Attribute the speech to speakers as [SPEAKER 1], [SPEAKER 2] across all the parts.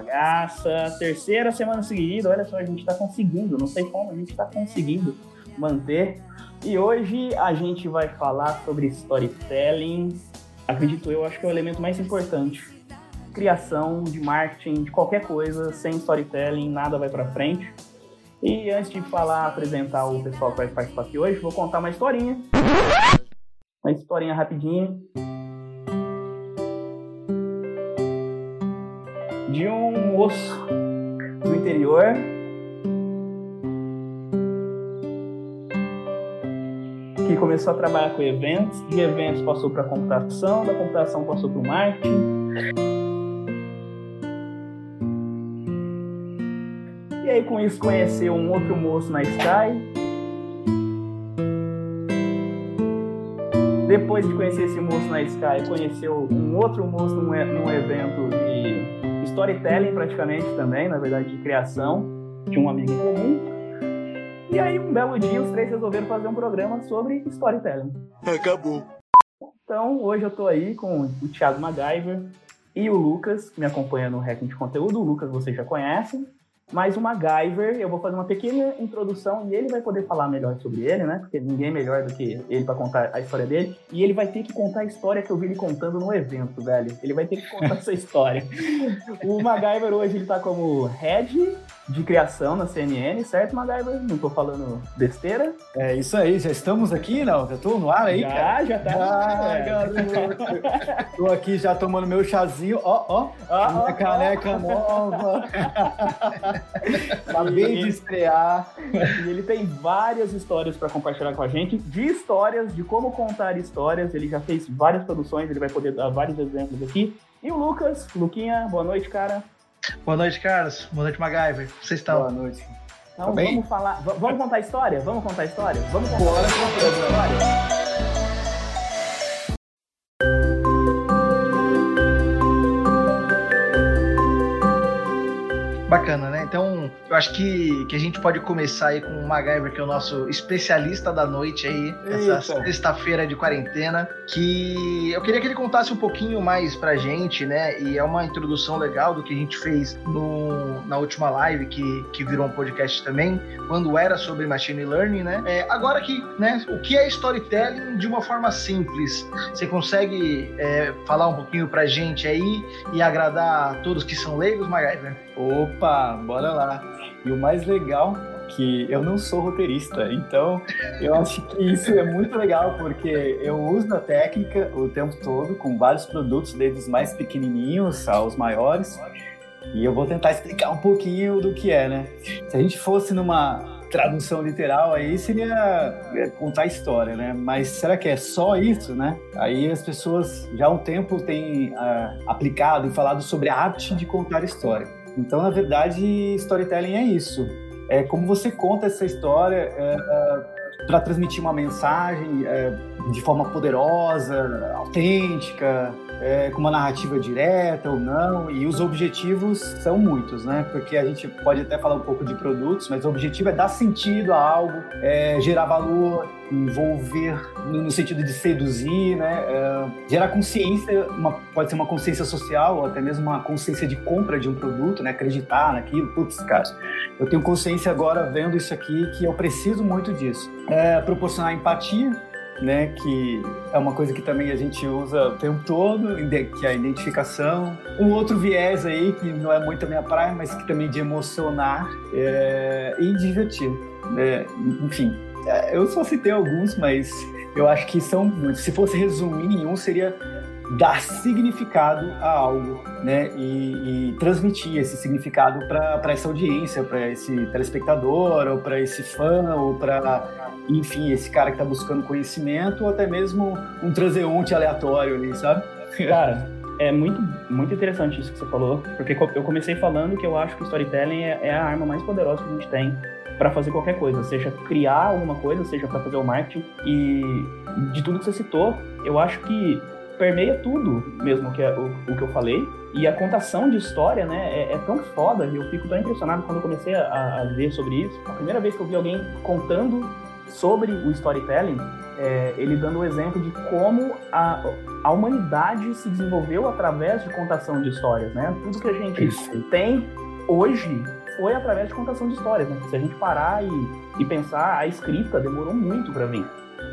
[SPEAKER 1] bagaça. Terceira semana seguida, olha só, a gente está conseguindo, não sei como, a gente está conseguindo manter. E hoje a gente vai falar sobre storytelling. Acredito eu, acho que é o elemento mais importante. Criação de marketing, de qualquer coisa, sem storytelling, nada vai para frente. E antes de falar, apresentar o pessoal que vai participar aqui hoje, vou contar uma historinha. Uma historinha rapidinha de um moço do interior que começou a trabalhar com eventos, de eventos passou para computação, da computação passou para o marketing. E aí com isso conheceu um outro moço na Sky. Depois de conhecer esse moço na Sky, conheceu um outro moço num, evento de storytelling praticamente também, na verdade, de criação, de um amigo em comum. E aí, um belo dia, os três resolveram fazer um programa sobre storytelling.
[SPEAKER 2] Acabou.
[SPEAKER 1] Então, hoje eu tô aí com o Thiago MacGyver e o Lucas, que me acompanha no Hacking de Conteúdo. O Lucas vocês já conhecem. Mas o MacGyver, eu vou fazer uma pequena introdução e ele vai poder falar melhor sobre ele, né? Porque ninguém é melhor do que ele para contar a história dele. E ele vai ter que contar a história que eu vi ele contando no evento, velho. Ele vai ter que contar essa história. O MacGyver hoje ele tá como head de criação na CNN, certo, MacGyver? Não tô falando besteira.
[SPEAKER 3] É isso aí, já estamos aqui, não? Já tô no ar aí,
[SPEAKER 1] já,
[SPEAKER 3] cara?
[SPEAKER 1] Já, tá.
[SPEAKER 3] Ah, garoto. tô aqui já tomando meu chazinho, ó, ó,
[SPEAKER 1] Ah,
[SPEAKER 3] minha
[SPEAKER 1] ó,
[SPEAKER 3] caneca nova. Acabei de estrear.
[SPEAKER 1] E ele tem várias histórias para compartilhar com a gente, de histórias, de como contar histórias. Ele já fez várias produções, ele vai poder dar vários exemplos aqui. E o Lucas, Luquinha, boa noite, cara.
[SPEAKER 4] Boa noite, caras. Boa noite, MacGyver. Vocês estão?
[SPEAKER 3] Boa noite.
[SPEAKER 1] Então
[SPEAKER 3] Tá bem?
[SPEAKER 1] vamos falar. vamos contar a história? Vamos contar a história? Vamos contar a história.
[SPEAKER 4] Então, eu acho que, que a gente pode começar aí com o MacGyver, que é o nosso especialista da noite aí, essa
[SPEAKER 3] Eita.
[SPEAKER 4] sexta-feira de quarentena, que eu queria que ele contasse um pouquinho mais pra gente, né? E é uma introdução legal do que a gente fez no, na última live, que, que virou um podcast também, quando era sobre Machine Learning, né? É, agora que, né, o que é storytelling de uma forma simples? Você consegue é, falar um pouquinho pra gente aí e agradar a todos que são leigos, MacGyver?
[SPEAKER 3] Opa, bora lá. E o mais legal que eu não sou roteirista, então eu acho que isso é muito legal porque eu uso a técnica o tempo todo com vários produtos, desde os mais pequenininhos aos maiores, e eu vou tentar explicar um pouquinho do que é, né? Se a gente fosse numa tradução literal aí seria é, contar história, né? Mas será que é só isso, né? Aí as pessoas já há um tempo têm ah, aplicado e falado sobre a arte de contar história. Então, na verdade, storytelling é isso. É como você conta essa história para transmitir uma mensagem é, de forma poderosa, autêntica, é, com uma narrativa direta ou não. E os objetivos são muitos, né? Porque a gente pode até falar um pouco de produtos, mas o objetivo é dar sentido a algo, é, gerar valor, envolver no, no sentido de seduzir, né? É, gerar consciência, uma, pode ser uma consciência social ou até mesmo uma consciência de compra de um produto, né? Acreditar naquilo. Putz, cara, eu tenho consciência agora vendo isso aqui que eu preciso muito disso. É, proporcionar empatia, né, que é uma coisa que também a gente usa o tempo todo, que é a identificação. Um outro viés aí, que não é muito a minha praia, mas que também de emocionar é, e divertir. né? Enfim, eu só citei alguns, mas eu acho que são muitos. Se fosse resumir nenhum, seria dar significado a algo, né? E, e transmitir esse significado para essa audiência, para esse telespectador, ou para esse fã, ou para, enfim, esse cara que está buscando conhecimento, ou até mesmo um transeunte aleatório ali, sabe?
[SPEAKER 1] Cara, é muito, muito interessante isso que você falou, porque eu comecei falando que eu acho que o storytelling é, é a arma mais poderosa que a gente tem para fazer qualquer coisa, seja criar alguma coisa, seja para fazer o marketing. E de tudo que você citou, eu acho que permeia tudo mesmo que é o, o que eu falei. E a contação de história, né, é, é tão foda, e eu fico tão impressionado quando eu comecei a, a ver sobre isso. A primeira vez que eu vi alguém contando sobre o storytelling, é, ele dando o exemplo de como a, a humanidade se desenvolveu através de contação de histórias, né? Tudo que a gente Isso. tem hoje foi através de contação de histórias, né? Se a gente parar e, e pensar, a escrita demorou muito para vir.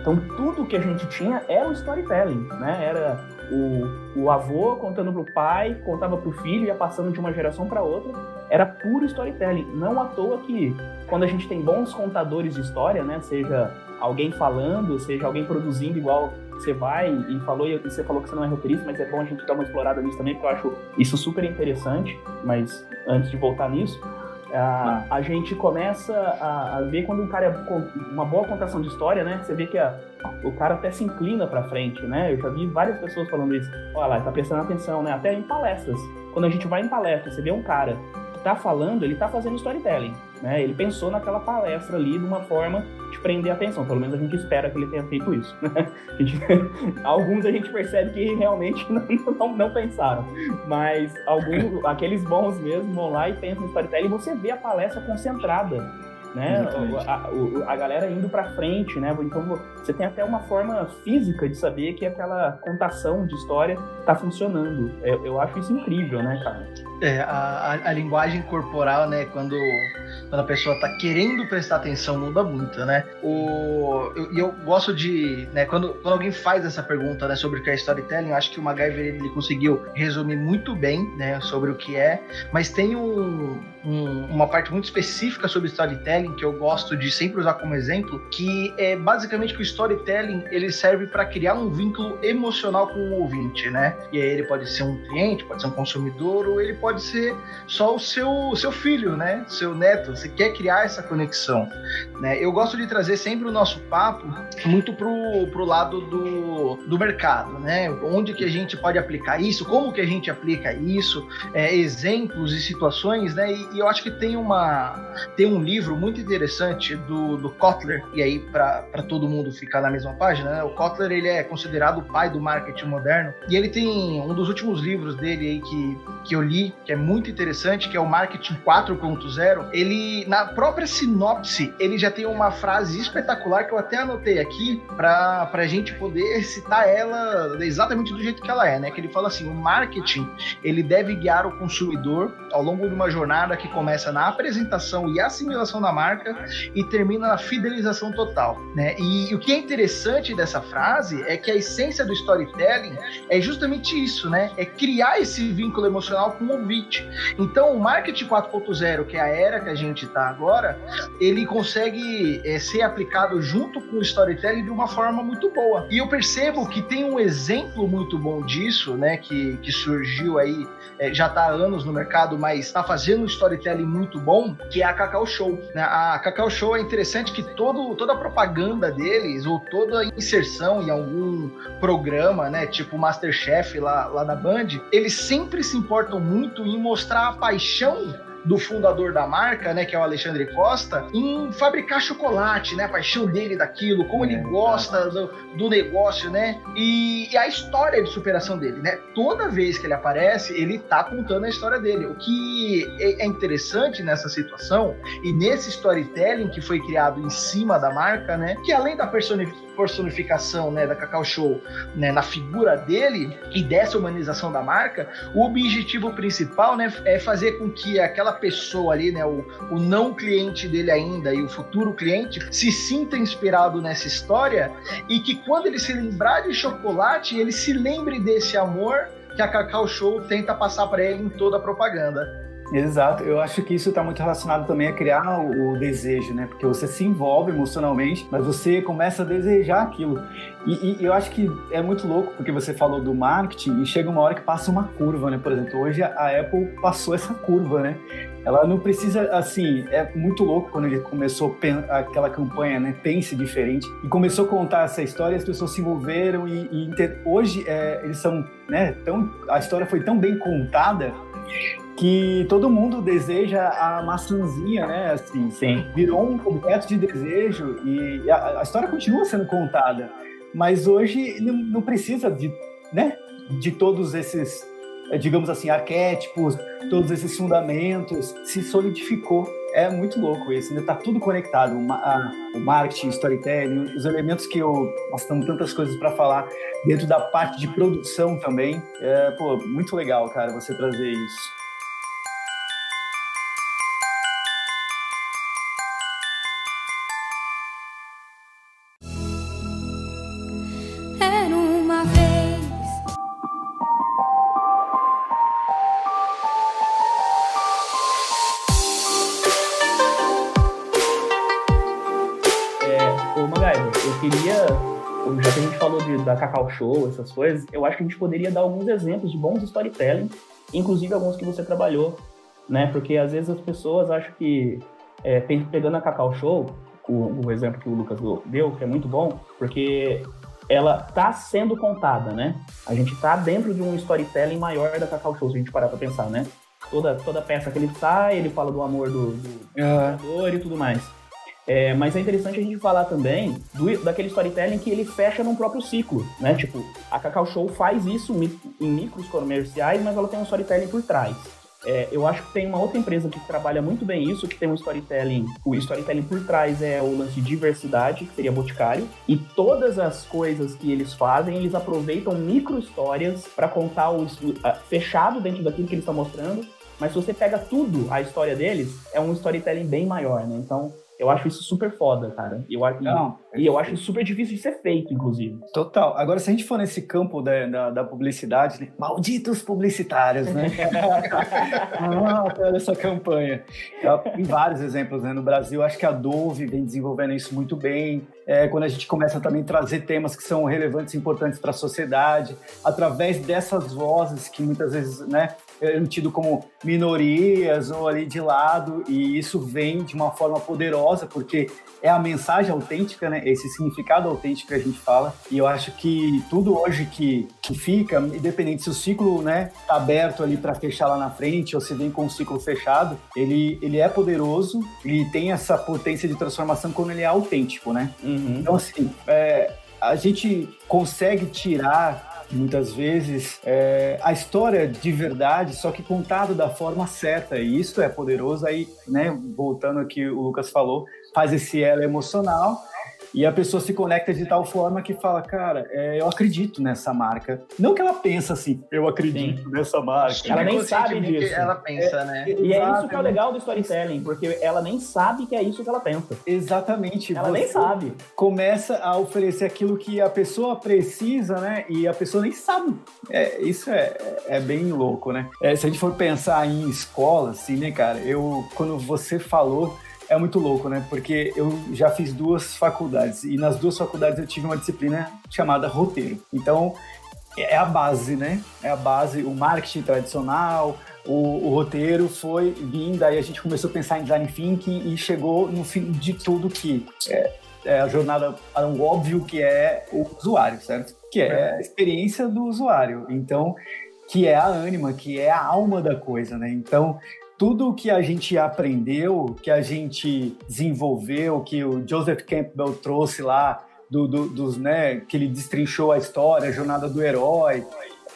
[SPEAKER 1] Então, tudo que a gente tinha era o storytelling, né? Era o, o avô contando para o pai, contava para o filho, ia passando de uma geração para outra. Era puro storytelling. Não à toa que, quando a gente tem bons contadores de história, né? Seja alguém falando, seja alguém produzindo igual você vai e falou, e você falou que você não é roteirista, mas é bom a gente dar uma explorada nisso também, porque eu acho isso super interessante. Mas antes de voltar nisso, a, a gente começa a, a, ver quando um cara é uma boa contação de história, né? Você vê que a, o cara até se inclina para frente, né? Eu já vi várias pessoas falando isso. Olha lá, tá prestando atenção, né? Até em palestras. Quando a gente vai em palestra, você vê um cara que tá falando, ele tá fazendo storytelling. Né? Ele pensou naquela palestra ali de uma forma de prender a atenção. Pelo menos a gente espera que ele tenha feito isso. Né? A gente, alguns a gente percebe que realmente não, não, não pensaram. Mas alguns, aqueles bons mesmo, vão lá e pensam no storytelling e você vê a palestra concentrada né? A, a, a, galera indo para frente, né? Então você tem até uma forma física de saber que aquela contação de história está funcionando. Eu, eu, acho isso incrível, né, cara?
[SPEAKER 4] É, a, a, linguagem corporal, né, quando, quando a pessoa está querendo prestar atenção, muda muito, né? O, eu, eu gosto de, né, quando, quando alguém faz essa pergunta, né, sobre o que é storytelling, eu acho que o MacGyver, ele conseguiu resumir muito bem, né, sobre o que é, mas tem um, um, uma parte muito específica sobre storytelling que eu gosto de sempre usar como exemplo, que é basicamente que o storytelling, ele serve para criar um vínculo emocional com o ouvinte, né? E aí ele pode ser um cliente, pode ser um consumidor, ou ele pode pode ser só o seu, seu filho, né? Seu neto. Você quer criar essa conexão. Né? Eu gosto de trazer sempre o nosso papo muito pro, pro lado do, do mercado, né? Onde que a gente pode aplicar isso, como que a gente aplica isso, é, exemplos e situações, né? E, e, eu acho que tem uma tem um livro muito interessante do, do Kotler, e aí para todo mundo ficar na mesma página, né? O Kotler ele é considerado o pai do marketing moderno, e ele tem um dos últimos livros dele aí que, que eu li, que é muito interessante, que é o Marketing 4.0, ele, na própria sinopse, ele já tem uma frase espetacular que eu até anotei aqui para a gente poder citar ela exatamente do jeito que ela é, né? Que ele fala assim: o marketing ele deve guiar o consumidor ao longo de uma jornada que começa na apresentação e assimilação da marca e termina na fidelização total, né? E, o que é interessante dessa frase é que a essência do storytelling é justamente isso, né? É criar esse vínculo emocional com o convite. Então, o marketing 4.0, que é a era que a gente está agora, ele consegue é, ser aplicado junto com o storytelling de uma forma muito boa. E eu percebo que tem um exemplo muito bom disso, né, que, que surgiu aí, é, já está há anos no mercado, mas está fazendo um storytelling muito bom, que é a Cacau Show. Né? A Cacau Show é interessante que todo, toda a propaganda deles, ou toda a inserção em algum programa, né, tipo Masterchef lá, lá na Band, eles sempre se importam muito muito em mostrar a paixão do fundador da marca, né, que é o Alexandre Costa, em fabricar chocolate, né, a paixão dele daquilo, como é, ele gosta do, do, negócio, né, e, e, a história de superação dele, né. Toda vez que ele aparece, ele tá contando a história dele. O que é, é interessante nessa situação e nesse storytelling que foi criado em cima da marca, né, que além da personificação, né, da Cacau Show, né, na figura dele e dessa humanização da marca, o objetivo principal, né, é fazer com que aquela pessoa ali, né, o, o não cliente dele ainda e o futuro cliente, se sinta inspirado nessa história e que quando ele se lembrar de chocolate, ele se lembre desse amor que a Cacau Show tenta passar para ele em toda a propaganda.
[SPEAKER 3] Exato, eu acho que isso está muito relacionado também a criar o, desejo, né? Porque você se envolve emocionalmente, mas você começa a desejar aquilo. E, e, eu acho que é muito louco, porque você falou do marketing e chega uma hora que passa uma curva, né? Por exemplo, hoje a Apple passou essa curva, né? Ela não precisa, assim, é muito louco quando ele começou aquela campanha, né? Pense diferente. E começou a contar essa história, as pessoas se envolveram e, e hoje é, eles são, né? Tão, a história foi tão bem contada que todo mundo deseja a maçãzinha, né? Assim,
[SPEAKER 1] Sim.
[SPEAKER 3] virou um objeto de desejo e a, a história continua sendo contada, mas hoje não, não, precisa de, né? De todos esses, digamos assim, arquétipos, todos esses fundamentos, se solidificou. É muito louco isso, ainda tá tudo conectado, o marketing, o storytelling, os elementos que eu, nós temos tantas coisas para falar dentro da parte de produção também, é, pô, muito legal, cara, você trazer isso.
[SPEAKER 1] Cacau Show, essas coisas, eu acho que a gente poderia dar alguns exemplos de bons storytelling, inclusive alguns que você trabalhou, né? Porque às vezes as pessoas acham que, é, pegando a Cacau Show, o, o, exemplo que o Lucas deu, que é muito bom, porque ela tá sendo contada, né? A gente tá dentro de um storytelling maior da Cacau Show, se a gente parar pra pensar, né? Toda, toda peça que ele sai, ele fala do amor do, do uhum. e tudo mais. É, mas é interessante a gente falar também do, daquele storytelling que ele fecha num próprio ciclo, né? Tipo, a Cacau Show faz isso em micros comerciais, mas ela tem um storytelling por trás. É, eu acho que tem uma outra empresa que trabalha muito bem isso, que tem um storytelling. O storytelling por trás é o lance de diversidade, que seria Boticário. E todas as coisas que eles fazem, eles aproveitam micro histórias para contar o fechado dentro daquilo que eles estão mostrando. Mas se você pega tudo, a história deles, é um storytelling bem maior, né? Então, eu acho isso super foda, cara. Eu, Não, e, eu acho super difícil de ser feito, inclusive.
[SPEAKER 3] Total. Agora, se a gente for nesse campo da, da, da publicidade, né? malditos publicitários, né? ah, olha essa campanha. Tem vários exemplos né? no Brasil. Acho que a Dove vem desenvolvendo isso muito bem. É, quando a gente começa também a trazer temas que são relevantes e importantes para a sociedade, através dessas vozes que muitas vezes né, tido como minorias ou ali de lado, e isso vem de uma forma poderosa, porque é a mensagem autêntica, né? Esse significado autêntico que a gente fala. E eu acho que tudo hoje que, que fica, independente se o ciclo, né, tá aberto ali para fechar lá na frente ou se vem com o ciclo fechado, ele, ele é poderoso, ele tem essa potência de transformação quando ele é autêntico, né? Uhum. Então, assim, é, a gente consegue tirar muitas vezes é, a história de verdade, só que contado da forma certa. E isso é poderoso. Aí, né, voltando aqui, o Lucas falou, faz esse elo emocional e a pessoa se conecta de tal forma que fala, cara, é, eu acredito nessa marca. Não que ela pensa assim, eu acredito Sim. nessa marca.
[SPEAKER 1] Ela nem sabe disso.
[SPEAKER 4] Ela pensa, é, né?
[SPEAKER 1] E é isso que é o legal do storytelling, porque ela nem sabe que é isso que ela pensa.
[SPEAKER 3] Exatamente.
[SPEAKER 1] Ela nem sabe.
[SPEAKER 3] Começa a oferecer aquilo que a pessoa precisa, né? E a pessoa nem sabe. É, isso é, é bem louco, né? É, se a gente for pensar em escola, assim, né, cara? Eu, quando você falou é muito louco, né? Porque eu já fiz duas faculdades e nas duas faculdades eu tive uma disciplina chamada roteiro. Então, é a base, né? É a base, o marketing tradicional, o, o, roteiro foi vindo, aí a gente começou a pensar em design thinking e chegou no fim de tudo que é, é a jornada um óbvio que é o usuário, certo? Que é a experiência do usuário. Então, que é a ânima, que é a alma da coisa, né? Então, tudo que a gente aprendeu, que a gente desenvolveu, que o Joseph Campbell trouxe lá, do, do, dos, né, que ele destrinchou a história, a jornada do herói,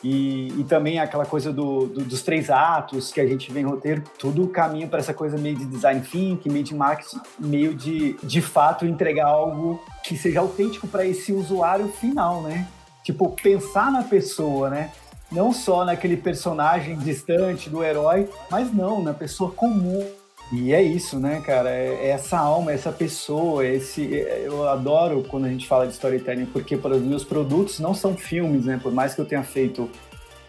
[SPEAKER 3] e, e também aquela coisa do, dos três atos que a gente vê em roteiro, tudo caminha para essa coisa meio de design thinking, meio de marketing, meio de, de fato, entregar algo que seja autêntico para esse usuário final, né? Tipo, pensar na pessoa, né? Não só naquele personagem distante do herói, mas não, na pessoa comum. E é isso, né, cara? É, é essa alma, essa pessoa, esse. É, eu adoro quando a gente fala de storytelling, porque para os meus produtos não são filmes, né? Por mais que eu tenha feito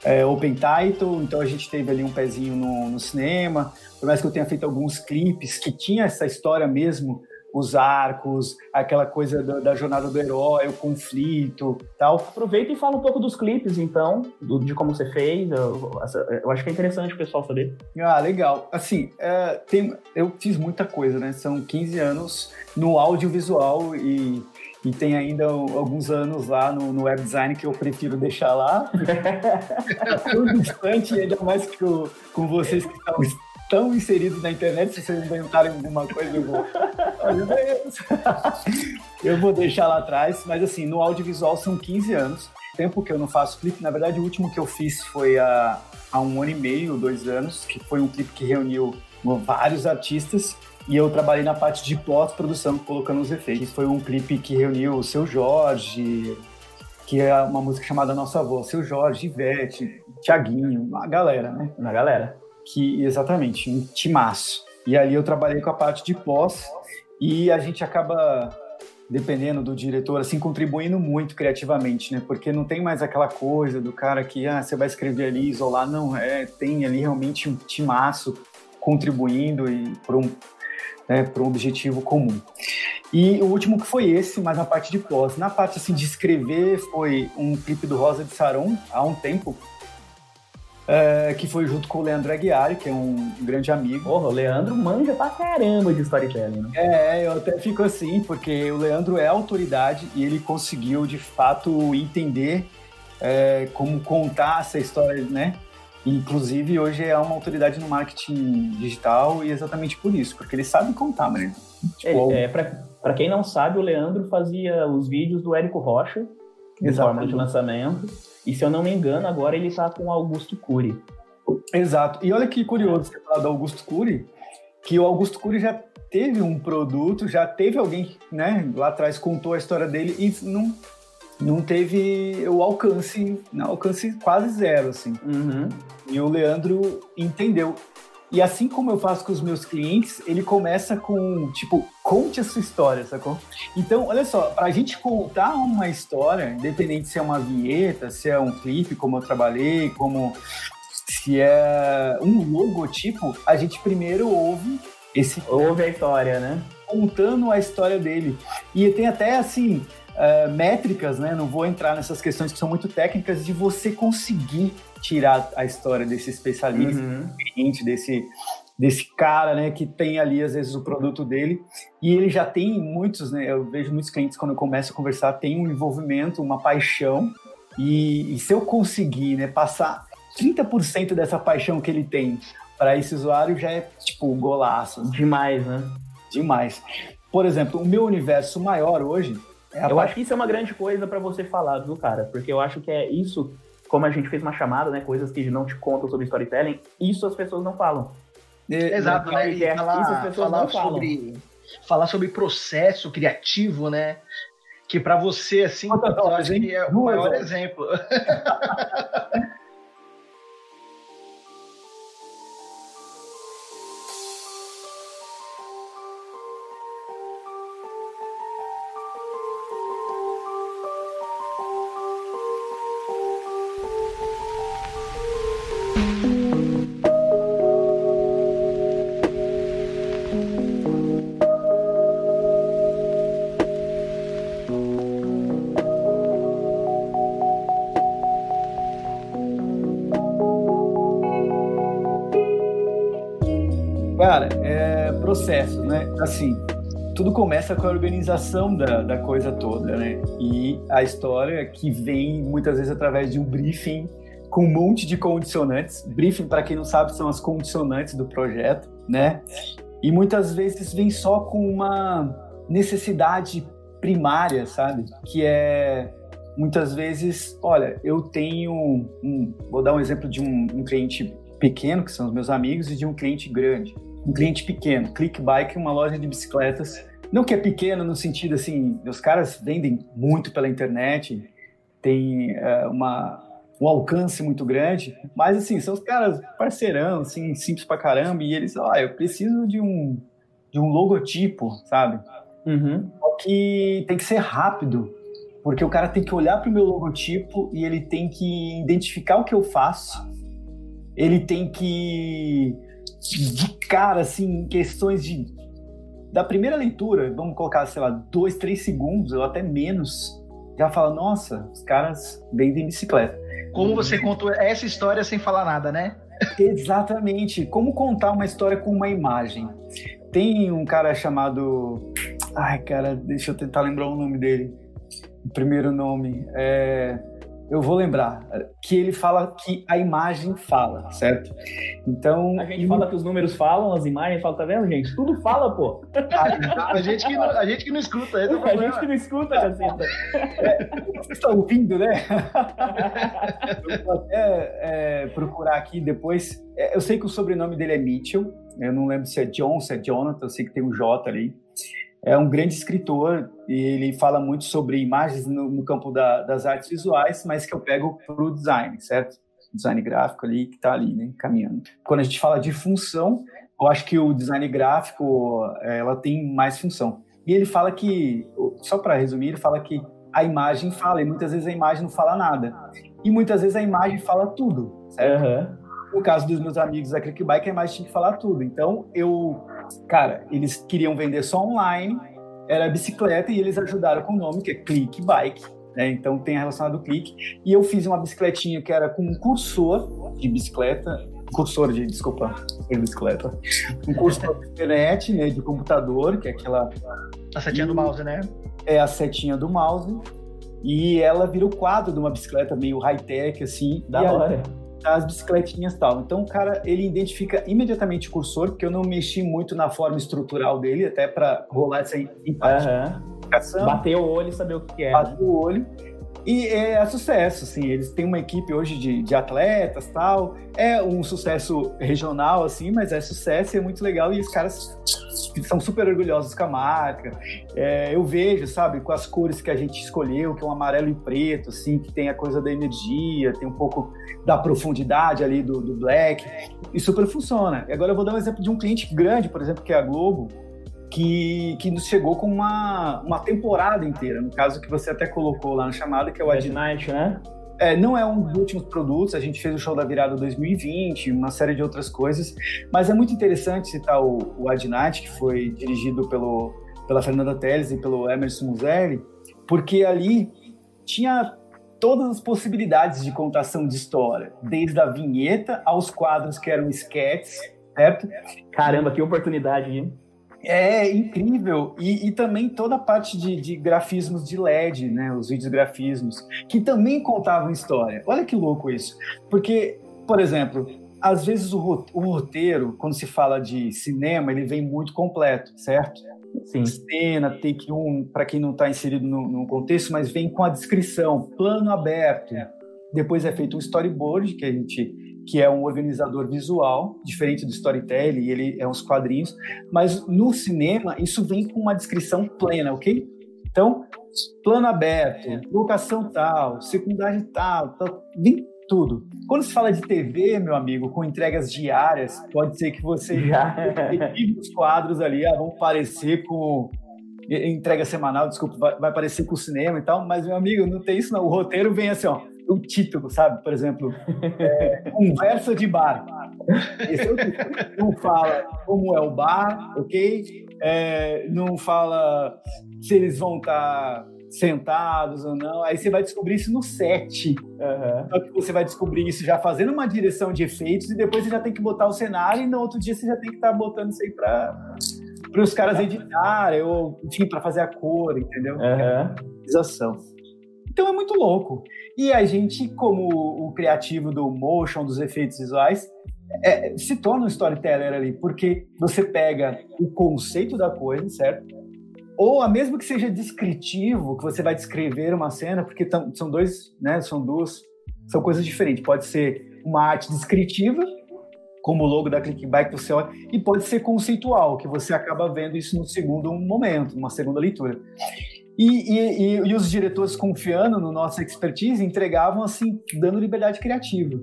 [SPEAKER 3] é, Open Title, então a gente teve ali um pezinho no, no cinema, por mais que eu tenha feito alguns clipes que tinha essa história mesmo os arcos, aquela coisa da, da, jornada do herói, o conflito tal.
[SPEAKER 1] Aproveita e fala um pouco dos clipes, então, do, de como você fez. Eu, eu, acho que é interessante o pessoal saber.
[SPEAKER 3] Ah, legal. Assim, é, tem, eu fiz muita coisa, né? São 15 anos no audiovisual e e tem ainda alguns anos lá no, no web design que eu prefiro deixar lá. é tão distante, ainda mais que eu, com vocês que estão tão inseridos na internet, se vocês inventarem alguma coisa, eu vou. eu vou deixar lá atrás, mas assim, no audiovisual são 15 anos. Tempo que eu não faço clipe, na verdade, o último que eu fiz foi a há um ano e meio, dois anos, que foi um clipe que reuniu vários artistas e eu trabalhei na parte de pós-produção, colocando os efeitos. Foi um clipe que reuniu o Seu Jorge, que é uma música chamada Nossa Avó, Seu Jorge, Ivete, Tiaguinho, uma galera, né?
[SPEAKER 1] Uma galera.
[SPEAKER 3] Que, exatamente, um timaço. E ali eu trabalhei com a parte de pós e a gente acaba dependendo do diretor, assim, contribuindo muito criativamente, né? Porque não tem mais aquela coisa do cara que, ah, você vai escrever ali, isolar, não, é, tem ali realmente um timaço contribuindo e por um, né, por um objetivo comum. E o último que foi esse, mas na parte de pós. Na parte, assim, de escrever, foi um clipe do Rosa de Saron, há um tempo, é, que foi junto com o Leandro Aguiar, que é um grande amigo.
[SPEAKER 1] Porra, o Leandro manja pra caramba de storytelling, né?
[SPEAKER 3] É, eu até fico assim, porque o Leandro é autoridade e ele conseguiu, de fato, entender é, como contar essa história, né? Inclusive, hoje é uma autoridade no marketing digital e exatamente por isso, porque ele sabe contar, né?
[SPEAKER 1] Tipo, é, é, pra, quem não sabe, o Leandro fazia os vídeos do Érico Rocha, de forma de lançamento e se eu não me engano, agora ele está com o Augusto Cury.
[SPEAKER 3] Exato. E olha que curioso você falar do Augusto Cury, que o Augusto Cury já teve um produto, já teve alguém, né, lá atrás contou a história dele e não não teve o alcance, não, alcance quase zero, assim.
[SPEAKER 1] Uhum.
[SPEAKER 3] E o Leandro entendeu. E assim como eu faço com os meus clientes, ele começa com, tipo, conte a sua história, sacou? Então, olha só, para a gente contar uma história, independente se é uma vinheta, se é um clipe, como eu trabalhei, como se é um logotipo, a gente primeiro ouve esse...
[SPEAKER 1] Ouve a história, né?
[SPEAKER 3] Contando a história dele. E tem até, assim, uh, métricas, né? Não vou entrar nessas questões que são muito técnicas, de você conseguir tirar a história desse especialista, uhum. cliente, desse, desse cara, né, que tem ali às vezes o produto dele e ele já tem muitos, né, eu vejo muitos clientes quando eu começo a conversar tem um envolvimento, uma paixão e, e se eu conseguir, né, passar 30% dessa paixão que ele tem para esse usuário já é tipo golaço.
[SPEAKER 1] Demais, né?
[SPEAKER 3] Demais. Por exemplo, o meu universo maior hoje
[SPEAKER 1] é eu parte... acho que isso é uma grande coisa para você falar, viu, cara? Porque eu acho que é isso como a gente fez uma chamada, né, coisas que não te contam sobre storytelling, isso as pessoas não falam.
[SPEAKER 4] É, Exato, né? E é, falar, isso as pessoas falar não sobre, falam. Falar sobre processo criativo, né? Que para você, assim, eu acho que é o maior exemplo.
[SPEAKER 3] tudo começa com a organização da, da coisa toda, né? E a história que vem muitas vezes através de um briefing com um monte de condicionantes. Briefing, para quem não sabe, são as condicionantes do projeto, né? E muitas vezes vem só com uma necessidade primária, sabe? Que é muitas vezes, olha, eu tenho um, vou dar um exemplo de um, um cliente pequeno, que são os meus amigos, e de um cliente grande um cliente pequeno, Clickbike, uma loja de bicicletas. Não que é pequeno no sentido assim, os caras vendem muito pela internet, tem é, uma, um alcance muito grande, mas assim, são os caras parceirão, assim, simples pra caramba, e eles, ó, ah, eu preciso de um, de um logotipo, sabe?
[SPEAKER 1] Uhum.
[SPEAKER 3] Que tem que ser rápido, porque o cara tem que olhar para o meu logotipo e ele tem que identificar o que eu faço, ele tem que de cara, assim, questões de. Da primeira leitura, vamos colocar, sei lá, dois, três segundos, ou até menos, já fala: nossa, os caras vendem bicicleta.
[SPEAKER 4] Como você contou essa história sem falar nada, né?
[SPEAKER 3] Exatamente. Como contar uma história com uma imagem. Tem um cara chamado. Ai, cara, deixa eu tentar lembrar o nome dele. O primeiro nome. É eu vou lembrar que ele fala que a imagem fala, certo? Então.
[SPEAKER 1] A gente fala que os números falam, as imagens falam, tá vendo, gente? Tudo fala, pô.
[SPEAKER 4] A, gente, que não, a gente que não escuta, é
[SPEAKER 1] A gente que não escuta, caceta.
[SPEAKER 3] É, vocês estão ouvindo, né? eu vou até é, procurar aqui depois. É, eu sei que o sobrenome dele é Mitchell. Eu não lembro se é John, se é Jonathan, eu sei que tem um J ali é um grande escritor e ele fala muito sobre imagens no, no campo da, das artes visuais, mas que eu pego para o design, certo? Design gráfico ali que está ali, né, caminhando. Quando a gente fala de função, eu acho que o design gráfico é, ela tem mais função. E ele fala que, só para resumir, ele fala que a imagem fala e muitas vezes a imagem não fala nada. E muitas vezes a imagem fala tudo, certo? Uhum. No caso dos meus amigos da Clickbike, a imagem tinha que falar tudo. Então eu Cara, eles queriam vender só online, era bicicleta e eles ajudaram com o nome que é Click Bike. Né? Então tem relacionado ao clique. E eu fiz uma bicicletinha que era com um cursor de bicicleta, cursor de, desculpa, de bicicleta, um cursor de internet, né, de computador, que é aquela...
[SPEAKER 4] A setinha e, do mouse, né?
[SPEAKER 3] É a setinha do mouse. E ela vira o quadro de uma bicicleta meio high-tech, assim.
[SPEAKER 1] Da hora
[SPEAKER 3] as bicicletinhas e tal. Então o cara ele identifica imediatamente o cursor, porque eu não mexi muito na forma estrutural dele, até para rolar essa
[SPEAKER 1] empatia. Uhum. Bater o olho e saber o que é.
[SPEAKER 3] Bater né? o olho. E é sucesso, assim, eles têm uma equipe hoje de, de atletas tal. É um sucesso regional, assim, mas é sucesso e é muito legal. E os caras são super orgulhosos com a marca. É, eu vejo, sabe, com as cores que a gente escolheu, que é um amarelo e preto, assim, que tem a coisa da energia, tem um pouco da profundidade ali do, do black. E super funciona. E agora eu vou dar um exemplo de um cliente grande, por exemplo, que é a Globo que, que nos chegou com uma, uma temporada inteira. No caso que você até colocou lá na chamada, que é o
[SPEAKER 1] Ad Night, né?
[SPEAKER 3] É, não é um dos últimos produtos, a gente fez o show da virada 2020, uma série de outras coisas, mas é muito interessante citar o, o Ad Night, que foi dirigido pelo, pela Fernanda Teles e pelo Emerson Muselli, porque ali tinha todas as possibilidades de contação de história, desde a vinheta aos quadros que eram sketches, certo?
[SPEAKER 1] Caramba, que oportunidade, hein?
[SPEAKER 3] É incrível. E, e também toda a parte de, de, grafismos de LED, né? Os vídeos grafismos, que também contavam história. Olha que louco isso. Porque, por exemplo, às vezes o, o roteiro, quando se fala de cinema, ele vem muito completo, certo? Sim. Cena, take um, para quem não está inserido no, no, contexto, mas vem com a descrição, plano aberto. Depois é feito um storyboard, que a gente que é um organizador visual, diferente do storytelling, ele é uns quadrinhos, mas no cinema isso vem com uma descrição plena, ok? Então, plano aberto, locação tal, secundária tal, tal, vem tudo. Quando se fala de TV, meu amigo, com entregas diárias, pode ser que você já os quadros ali ah, vão parecer com entrega semanal, desculpa, vai, vai parecer com o cinema e tal, mas meu amigo, não tem isso não. O roteiro vem assim, ó, o título, sabe? Por exemplo, é, conversa de bar. Esse é o título. Não fala como é o bar, ok? É, não fala se eles vão estar sentados ou não. Aí você vai descobrir isso no set. Uhum. Só que você vai descobrir isso já fazendo uma direção de efeitos e depois você já tem que botar o cenário e no outro dia você já tem que estar botando isso aí para para os caras editarem ou enfim para fazer a cor, entendeu?
[SPEAKER 1] Uhum.
[SPEAKER 3] Então é muito louco. E a gente, como o criativo do motion, dos efeitos visuais, é, se torna um storyteller ali, porque você pega o conceito da coisa, certo? Ou a mesmo que seja descritivo, que você vai descrever uma cena, porque tão, são dois, né? São duas, são coisas diferentes. Pode ser uma arte descritiva, como o logo da Clickbank que você olha, e pode ser conceitual, que você acaba vendo isso no segundo momento, numa segunda leitura. E, e, e, os diretores, confiando no nossa expertise, entregavam assim, dando liberdade criativa.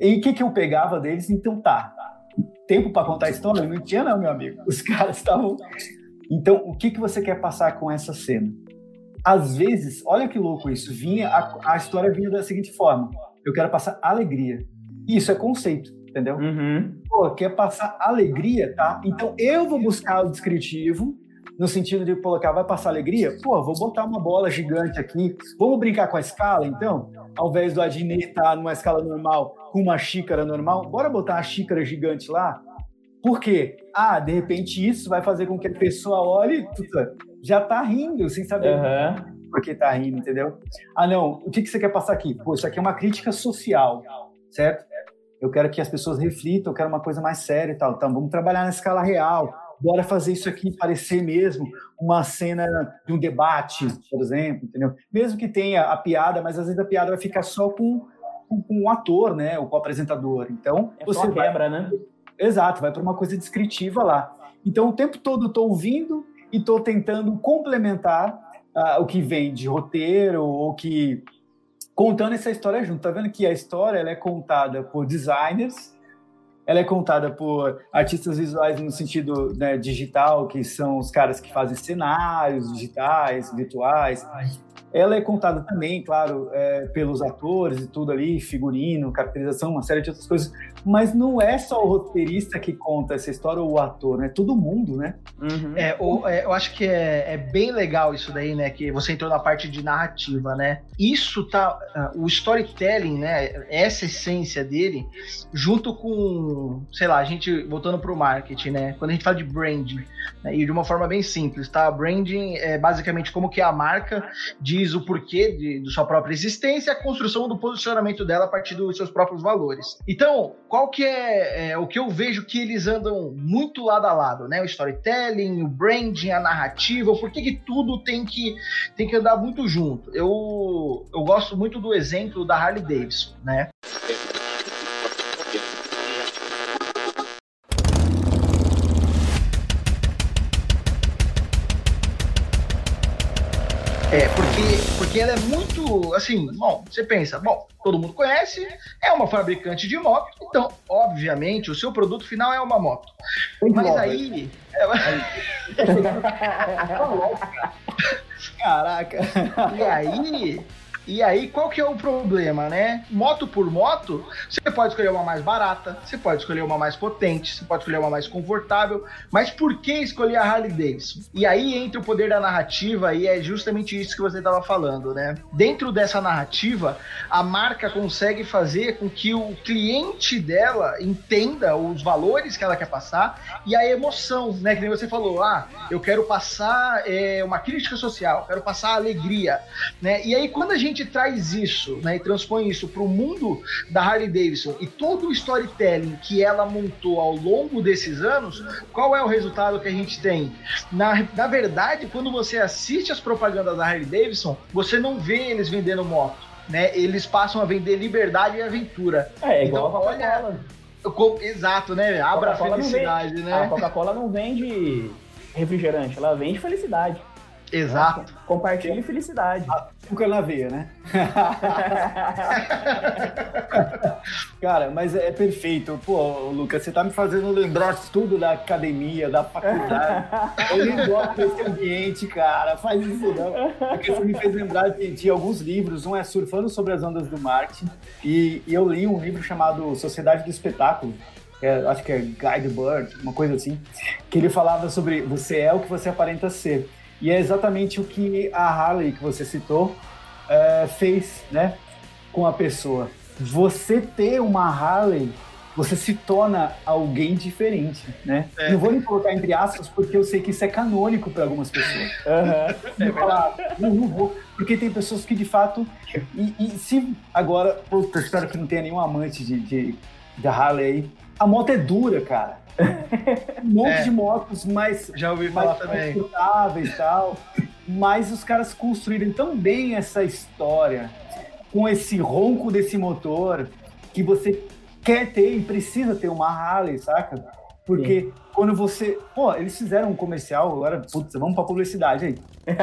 [SPEAKER 3] E o que, que eu pegava deles? Então tá, tempo para contar a história? Não tinha, não, meu amigo. Os caras estavam. Então, o que, que você quer passar com essa cena? Às vezes, olha que louco isso, vinha a, a história vinha da seguinte forma: eu quero passar alegria. Isso é conceito, entendeu?
[SPEAKER 1] Uhum.
[SPEAKER 3] Pô, quer passar alegria, tá? Então eu vou buscar o descritivo no sentido de colocar, vai passar alegria? Pô, vou botar uma bola gigante aqui. Vamos brincar com a escala, então? Ao invés do Adnei estar tá numa escala normal com uma xícara normal, bora botar uma xícara gigante lá? Por quê? Ah, de repente isso vai fazer com que a pessoa olhe, puta, já tá rindo, sem saber.
[SPEAKER 1] Uhum.
[SPEAKER 3] porque tá rindo, entendeu? Ah, não, o que, que você quer passar aqui? Pô, isso aqui é uma crítica social, certo? Eu quero que as pessoas reflitam, eu quero uma coisa mais séria e tal. Então, vamos trabalhar na escala real. Bora fazer isso aqui parecer mesmo uma cena de um debate, por exemplo, entendeu? Mesmo que tenha a piada, mas às vezes a piada vai ficar só com, com, com o ator, né? Ou com o apresentador. Então,
[SPEAKER 1] É
[SPEAKER 3] você vai-
[SPEAKER 1] quebra, né?
[SPEAKER 3] Exato, vai para uma coisa descritiva lá. Então, o tempo todo eu estou ouvindo e estou tentando complementar ah, o que vem de roteiro ou que contando essa história junto. Tá vendo que a história ela é contada por designers, ela é contada por artistas visuais no sentido né, digital, que são os caras que fazem cenários digitais, virtuais. Ela é contada também, claro, é, pelos atores e tudo ali, figurino, caracterização, uma série de outras coisas. Mas não é só o roteirista que conta essa história ou o ator, né? Todo mundo, né?
[SPEAKER 1] Uhum.
[SPEAKER 4] É, o- é, eu acho que é, é bem legal isso daí, né? Que você entrou na parte de narrativa, né? Isso tá. ah, O storytelling, né? Essa essência dele, junto com, sei lá, a gente voltando pro marketing, né? Quando a gente fala de branding, né, e de uma forma bem simples, tá? Branding é basicamente como que a marca diz o porquê de, de sua própria existência a construção do posicionamento dela a partir dos seus próprios valores. Então, qual que é, é, o que eu vejo que eles andam muito lado a lado, né? O storytelling, o branding, a narrativa, porquê que tudo tem que, tem que andar muito junto. Eu, eu gosto muito do exemplo da Harley Davidson, né? É, porque, porque ela é muito, assim, bom, você pensa, bom, todo mundo conhece, é uma fabricante de moto, então, obviamente, o seu produto final é uma moto. Mas aí,
[SPEAKER 3] Caraca!
[SPEAKER 4] e aí, e aí, qual que é o problema, né? Moto por moto, você pode escolher uma mais barata, você pode escolher uma mais potente, você pode escolher uma mais confortável, mas por que escolher a Harley Davidson? E aí entra o poder da narrativa e é justamente isso que você estava falando, né? Dentro dessa narrativa, a marca consegue fazer com que o cliente dela entenda os valores que ela quer passar e a emoção, né? Que nem você falou, ah, eu quero passar é, uma crítica social, quero passar alegria, né? E aí quando a gente traz isso, né, e transpõe isso para o mundo da Harley Davidson e todo o storytelling que ela montou ao longo desses anos, qual é o resultado que a gente tem? Na, na verdade, quando você assiste as propagandas da Harley Davidson, você não vê eles vendendo moto. Né, eles passam a vender liberdade e aventura.
[SPEAKER 1] É, é igual
[SPEAKER 4] Então,
[SPEAKER 1] a Coca-Cola.
[SPEAKER 4] Exato, né? Abra a felicidade,
[SPEAKER 1] A
[SPEAKER 4] né?
[SPEAKER 1] Coca-Cola não vende refrigerante, ela vende felicidade.
[SPEAKER 4] Exato.
[SPEAKER 1] Compartilhe felicidade.
[SPEAKER 3] Açúcar na veia, né? Cara, mas é perfeito. Pô, Lucas, você tá me fazendo lembrar tudo da academia, da faculdade. Eu nem gosto desse ambiente, cara. Faz isso não. Porque você me fez lembrar de, de alguns livros. Um é Surfando sobre as Ondas do Marketing. E, e eu li um livro chamado Sociedade do Espetáculo. é- acho que é Guide Bird, uma coisa assim. Que ele falava sobre você é o que você aparenta ser. E é exatamente o que a Harley, que você citou, é, fez, né, com a pessoa. Você ter uma Harley, você se torna alguém diferente, né?
[SPEAKER 4] É.
[SPEAKER 3] Não vou nem colocar entre aspas, porque eu sei que isso é canônico para algumas pessoas. Não falar, não, não vou, porque tem pessoas que de fato. E, e se agora, puta, espero que não tenha nenhum amante de, de, da Harley aí. A moto é dura, cara. Um monte
[SPEAKER 4] É.
[SPEAKER 3] de motos mais
[SPEAKER 4] Já ouvi falar
[SPEAKER 3] mais
[SPEAKER 4] também.
[SPEAKER 3] confortáveis e tal. Mas os caras construíram tão bem essa história com esse ronco desse motor que você quer ter e precisa ter uma Harley, saca? Porque quando você. Pô, eles fizeram um comercial, agora, putz, vamos pra publicidade aí.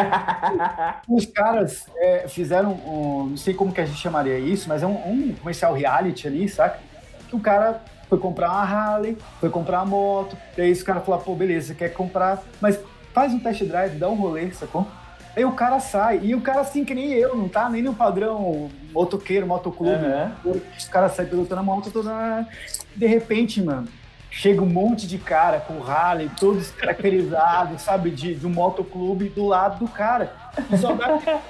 [SPEAKER 3] Os caras é, fizeram, um, não sei como que a gente chamaria isso, mas é um, um comercial reality ali, saca? Que o cara foi comprar uma Harley, foi comprar uma moto, daí os caras falaram, pô, beleza, você quer comprar, mas faz um test drive, dá um rolê, sacou? Aí o cara sai, e o cara assim que nem eu, não tá nem no padrão motoqueiro, motoclube.
[SPEAKER 1] Aham.
[SPEAKER 3] Os caras saem pilotando a moto toda. De repente, mano, chega um monte de cara com Harley, todos caracterizados, sabe, de, de um motoclube do lado do cara. E Só dá.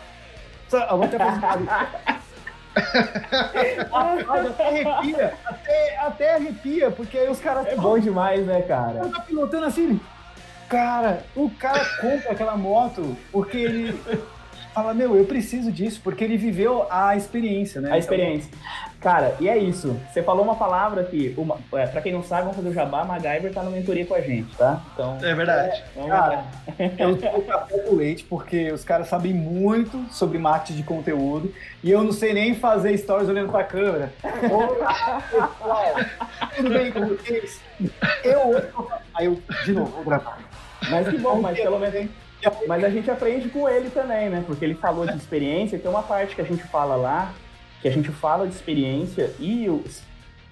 [SPEAKER 3] Só- Eu vou até fazer. Rapaz, até arrepia, até, até arrepia, porque aí os caras
[SPEAKER 1] É bom demais, né, cara?
[SPEAKER 3] tá pilotando assim. Cara, o cara compra aquela moto porque ele fala, meu, eu preciso disso, porque ele viveu a experiência, né?
[SPEAKER 1] A experiência. Cara, e é isso. Você falou uma palavra que, uma, é, pra quem não sabe, vamos fazer o jabá, MacGyver tá no mentoria com a gente, tá?
[SPEAKER 4] Então, é verdade.
[SPEAKER 3] É, cara, eu sou café com leite, porque os caras sabem muito sobre marketing de conteúdo e eu não sei nem fazer stories olhando pra câmera. Olá, pessoal, tudo bem com vocês? Eu, aí eu, de novo, vou gravar.
[SPEAKER 1] Mas que bom, mas pelo menos mas a gente aprende com ele também, né? Porque ele falou de experiência, tem uma parte que a gente fala lá, que a gente fala de experiência e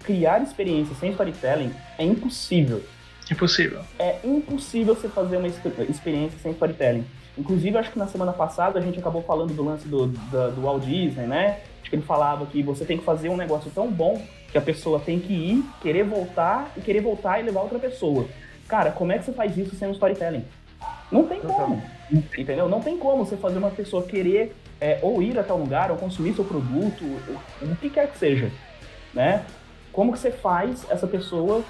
[SPEAKER 1] criar experiência sem storytelling é impossível.
[SPEAKER 4] Impossível.
[SPEAKER 1] É impossível você fazer uma experiência sem storytelling. Inclusive, acho que na semana passada a gente acabou falando do lance do, do, do Walt Disney, né? Acho que ele falava que você tem que fazer um negócio tão bom que a pessoa tem que ir, querer voltar e querer voltar e levar outra pessoa. Cara, como é que você faz isso sem um storytelling? Não tem como. Entendeu? Não tem como você fazer uma pessoa querer é, ou ir até um lugar, ou consumir seu produto, o que quer que seja. Né? Como que você faz essa pessoa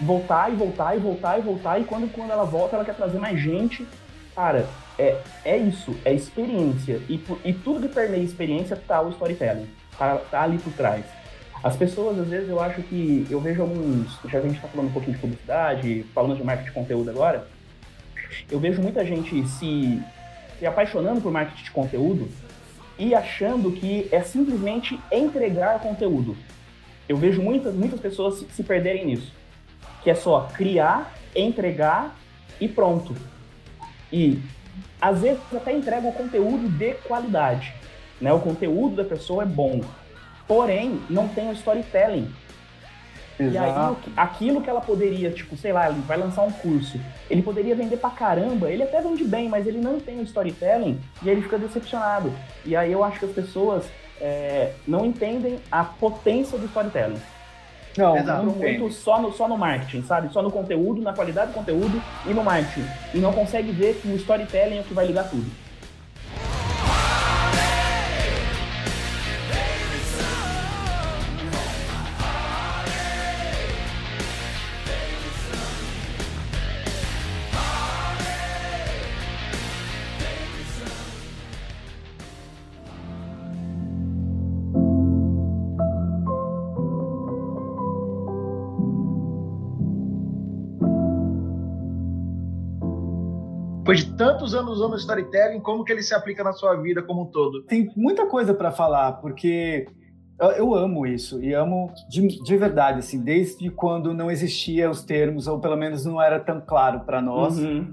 [SPEAKER 1] voltar e voltar e voltar e voltar, e quando, quando ela volta, ela quer trazer mais gente. Cara, é, é isso, é experiência. E, e tudo que permeia experiência tá o storytelling. Tá, tá ali por trás. As pessoas, às vezes, eu acho que. Eu vejo alguns. Já a gente está falando um pouquinho de publicidade, falando de marketing de conteúdo agora eu vejo muita gente se, se apaixonando por marketing de conteúdo e achando que é simplesmente entregar conteúdo. Eu vejo muitas, muitas pessoas se, perderem nisso. Que é só criar, entregar e pronto. E às vezes até entrega o conteúdo de qualidade. Né? O conteúdo da pessoa é bom. Porém, não tem o storytelling Exato. E aí, aquilo que ela poderia, tipo, sei lá, ele vai lançar um curso, ele poderia vender pra caramba, ele até vende bem, mas ele não tem o storytelling e aí ele fica decepcionado. E aí eu acho que as pessoas é, não entendem a potência do storytelling. Não, Exato. não muito só no, só no marketing, sabe? Só no conteúdo, na qualidade do conteúdo e no marketing. E não consegue ver que o storytelling é o que vai ligar tudo.
[SPEAKER 4] Depois de tantos anos usando storytelling, como que ele se aplica na sua vida como um todo?
[SPEAKER 3] Tem muita coisa para falar, porque eu, eu, amo isso e amo de, de, verdade, assim, desde quando não existia os termos, ou pelo menos não era tão claro para nós. Uhum.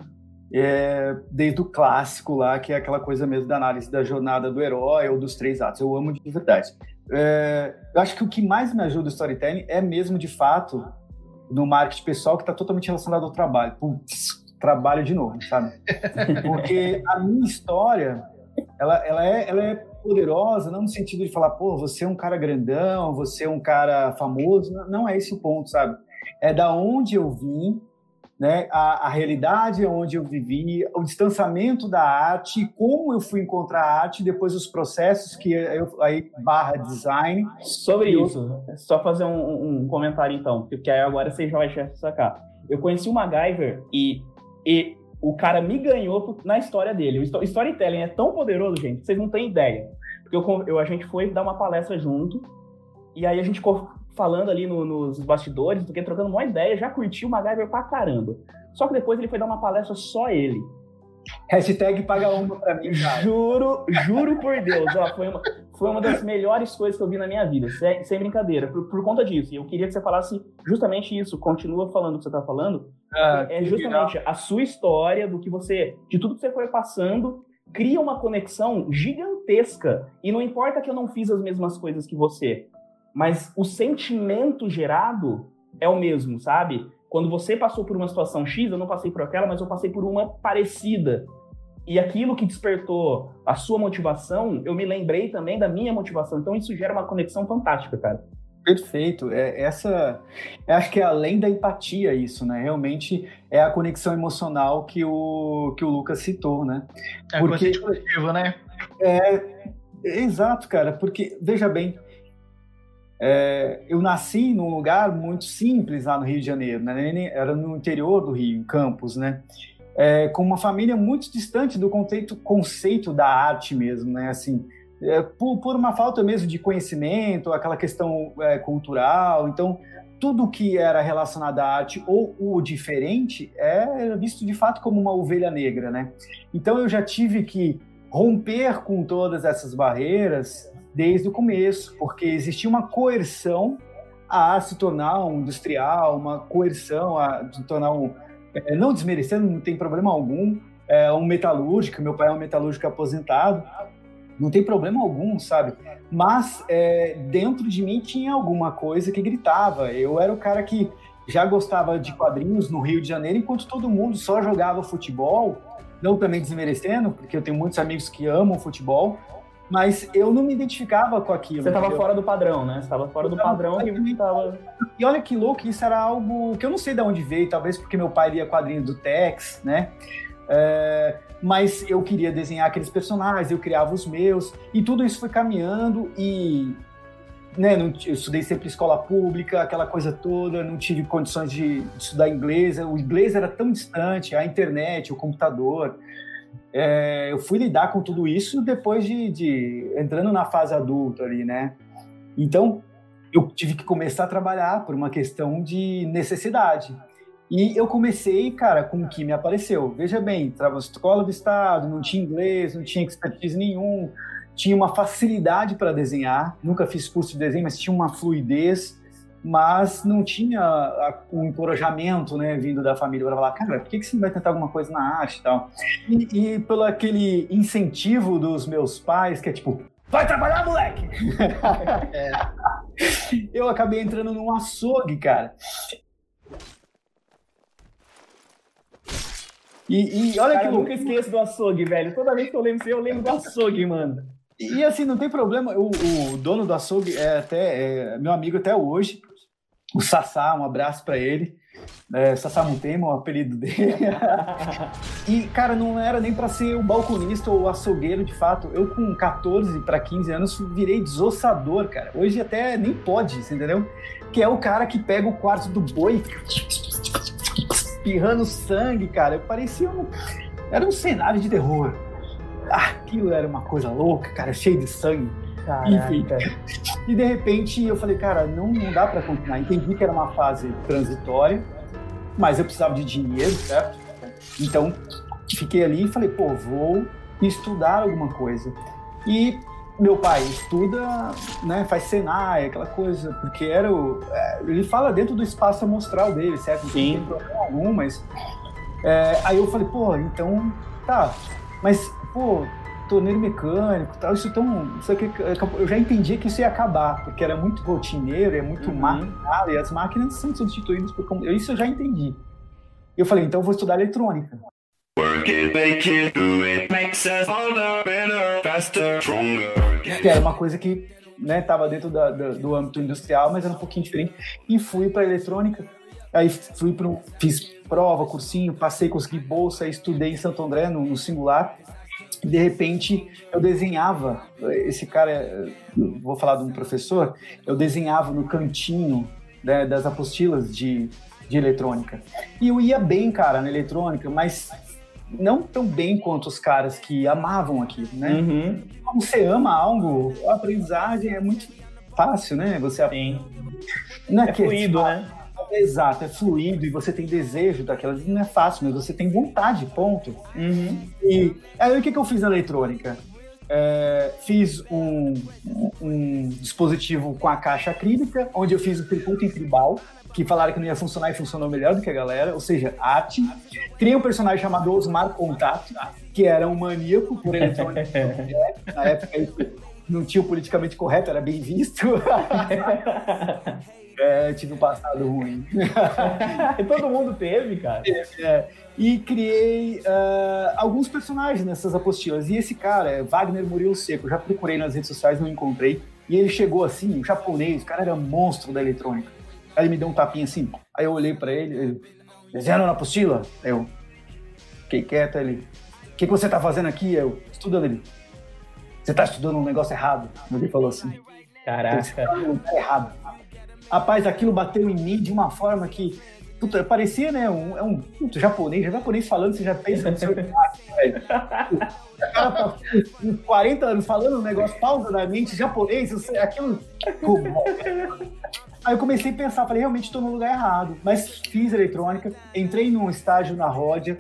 [SPEAKER 3] É, desde o clássico lá, que é aquela coisa mesmo da análise da jornada do herói ou dos três atos. Eu amo de verdade. É, eu acho que o que mais me ajuda o storytelling é mesmo, de fato, no marketing pessoal, que está totalmente relacionado ao trabalho. Putz, trabalho de novo, sabe? Porque a minha história, ela, ela, é, ela é poderosa, não no sentido de falar, pô, você é um cara grandão, você é um cara famoso, não é esse o ponto, sabe? É da onde eu vim, né? A, a realidade onde eu vivi, o distanciamento da arte, como eu fui encontrar a arte, depois os processos que eu aí barra design.
[SPEAKER 1] Sobre isso, só fazer um, um, comentário então, porque aí agora você já vai sacar. Eu conheci o MacGyver e e o cara me ganhou na história dele. O storytelling é tão poderoso, gente, vocês não têm ideia. Porque eu, eu, a gente foi dar uma palestra junto, e aí a gente ficou falando ali no, nos bastidores, porque trocando uma ideia, já curtiu o MacGyver pra caramba. Só que depois ele foi dar uma palestra só ele.
[SPEAKER 3] Hashtag paga uma pra mim,
[SPEAKER 1] cara. Juro, juro por Deus, ó, foi uma, foi uma das melhores coisas que eu vi na minha vida, sem, sem brincadeira, por, por, conta disso. E eu queria que você falasse justamente isso, continua falando o que você tá falando. Ah, é justamente legal. a sua história, do que você, de tudo que você foi passando, cria uma conexão gigantesca. E não importa que eu não fiz as mesmas coisas que você, mas o sentimento gerado é o mesmo, sabe? Quando você passou por uma situação X, eu não passei por aquela, mas eu passei por uma parecida. E aquilo que despertou a sua motivação, eu me lembrei também da minha motivação. Então isso gera uma conexão fantástica, cara.
[SPEAKER 3] Perfeito. É, essa, acho que é além da empatia isso, né? Realmente é a conexão emocional que o que o Lucas citou, né?
[SPEAKER 4] É porque coletivo, né?
[SPEAKER 3] É, exato, cara. Porque veja bem, é, eu nasci num lugar muito simples lá no Rio de Janeiro, né? Era no interior do Rio, em Campos, né? é, com uma família muito distante do conceito, conceito da arte mesmo, né? Assim, é, por, por, uma falta mesmo de conhecimento, aquela questão é, cultural. Então, tudo que era relacionado à arte ou o diferente é visto de fato como uma ovelha negra, né? Então, eu já tive que romper com todas essas barreiras desde o começo, porque existia uma coerção a se tornar um industrial, uma coerção a se tornar um é, não desmerecendo, não tem problema algum. É um metalúrgico, meu pai é um metalúrgico aposentado, não tem problema algum, sabe? Mas é, dentro de mim tinha alguma coisa que gritava. Eu era o cara que já gostava de quadrinhos no Rio de Janeiro, enquanto todo mundo só jogava futebol. Não também desmerecendo, porque eu tenho muitos amigos que amam futebol, mas eu não me identificava com aquilo.
[SPEAKER 1] Você estava fora do padrão, né? Você estava fora do padrão e tava...
[SPEAKER 3] E olha que louco, isso era algo que eu não sei de onde veio, talvez porque meu pai lia quadrinhos do Tex, né? É, mas eu queria desenhar aqueles personagens, eu criava os meus, e tudo isso foi caminhando e né, não, eu estudei sempre escola pública, aquela coisa toda, não tive condições de, de estudar inglês, o inglês era tão distante, a internet, o computador, é, eu fui lidar com tudo isso depois de, de, entrando na fase adulta ali, né? Então eu tive que começar a trabalhar por uma questão de necessidade. E eu comecei, cara, com o que me apareceu. Veja bem, estava escola do estado, não tinha inglês, não tinha expertise nenhum, tinha uma facilidade para desenhar. Nunca fiz curso de desenho, mas tinha uma fluidez mas não tinha o um encorajamento, né, vindo da família para falar, cara, por que, que você não vai tentar alguma coisa na arte e tal? E, e pelo aquele incentivo dos meus pais, que é tipo, vai trabalhar, moleque! é. Eu acabei entrando num açougue, cara.
[SPEAKER 1] E, e olha cara, que eu nunca esqueço do açougue, velho. Toda vez que eu lembro eu lembro do açougue, mano.
[SPEAKER 3] E assim, não tem problema. O, o dono do açougue é até é meu amigo até hoje o Sassá, um abraço para ele. É, Sassá Mutema, o apelido dele. e, cara, não era nem para ser o balconista ou o açougueiro, de fato. Eu, com 14 para 15 anos, virei desossador, cara. Hoje até nem pode, entendeu? Que é o cara que pega o quarto do boi espirrando sangue, cara. Eu parecia um... Era um cenário de terror. Ah, aquilo era uma coisa louca, cara, cheio de sangue. Caraca. Enfim. E de repente eu falei, cara, não, não dá para continuar. Entendi que era uma fase transitória, mas eu precisava de dinheiro, certo? Então fiquei ali e falei, pô, vou estudar alguma coisa. E meu pai estuda, né, faz Senai, aquela coisa, porque era o, é, ele fala dentro do espaço amostral dele, certo?
[SPEAKER 1] Sim.
[SPEAKER 3] Não tem problema algum, mas é, aí eu falei, pô, então tá, mas pô, torneiro mecânico tal, isso tão. Isso aqui, eu já entendi que isso ia acabar, porque era muito rotineiro, é muito uhum. e as máquinas são substituídas por. Isso eu já entendi. Eu falei, então eu vou estudar eletrônica. Que era uma coisa que né, dentro da, da, do âmbito industrial, mas era um pouquinho diferente. E fui para eletrônica. Aí fui para fiz prova, cursinho, passei, consegui bolsa, estudei em Santo André, no, no singular de repente eu desenhava, esse cara, vou falar de um professor, eu desenhava no cantinho né, das apostilas de, de eletrônica. E eu ia bem, cara, na eletrônica, mas não tão bem quanto os caras que amavam aquilo, né?
[SPEAKER 1] Uhum.
[SPEAKER 3] Quando você ama algo, a aprendizagem é muito fácil, né? Você
[SPEAKER 1] Sim. Não é, é fluido, né?
[SPEAKER 3] Exato, é fluido e você tem desejo daquelas. Não é fácil, mas você tem vontade, ponto.
[SPEAKER 1] Uhum.
[SPEAKER 3] E aí o que, que eu fiz na eletrônica? É, fiz um, um, dispositivo com a caixa acrílica, onde eu fiz o circuito em tribal, que falaram que não ia funcionar e funcionou melhor do que a galera, ou seja, arte. Criei um personagem chamado Osmar Contato, que era um maníaco por eletrônica. na época não tinha o politicamente correto, era bem visto. É, tive um passado ruim.
[SPEAKER 1] Todo mundo teve, cara.
[SPEAKER 3] É, e criei uh, alguns personagens nessas apostilas. E esse cara, é Wagner Murilo Seco, já procurei nas redes sociais, não encontrei. E ele chegou assim, um japonês, o cara era monstro da eletrônica. Aí ele me deu um tapinha assim, aí eu olhei para ele, ele, desenhando na apostila? Eu, fiquei quieto, ele, o que, que você tá fazendo aqui? Eu, estudando ele. Você tá estudando um negócio errado. Ele falou assim.
[SPEAKER 1] Caraca. Você tá
[SPEAKER 3] errado. Rapaz, aquilo bateu em mim de uma forma que Puta, parecia, né? Um, é um puto, japonês, japonês falando, você já pensa no seu impacto, velho. O cara tá com 40 anos falando um negócio pausadamente japonês, sei, aquilo. Aí eu comecei a pensar, falei, realmente estou no lugar errado. Mas fiz eletrônica, entrei num estágio na Rodia,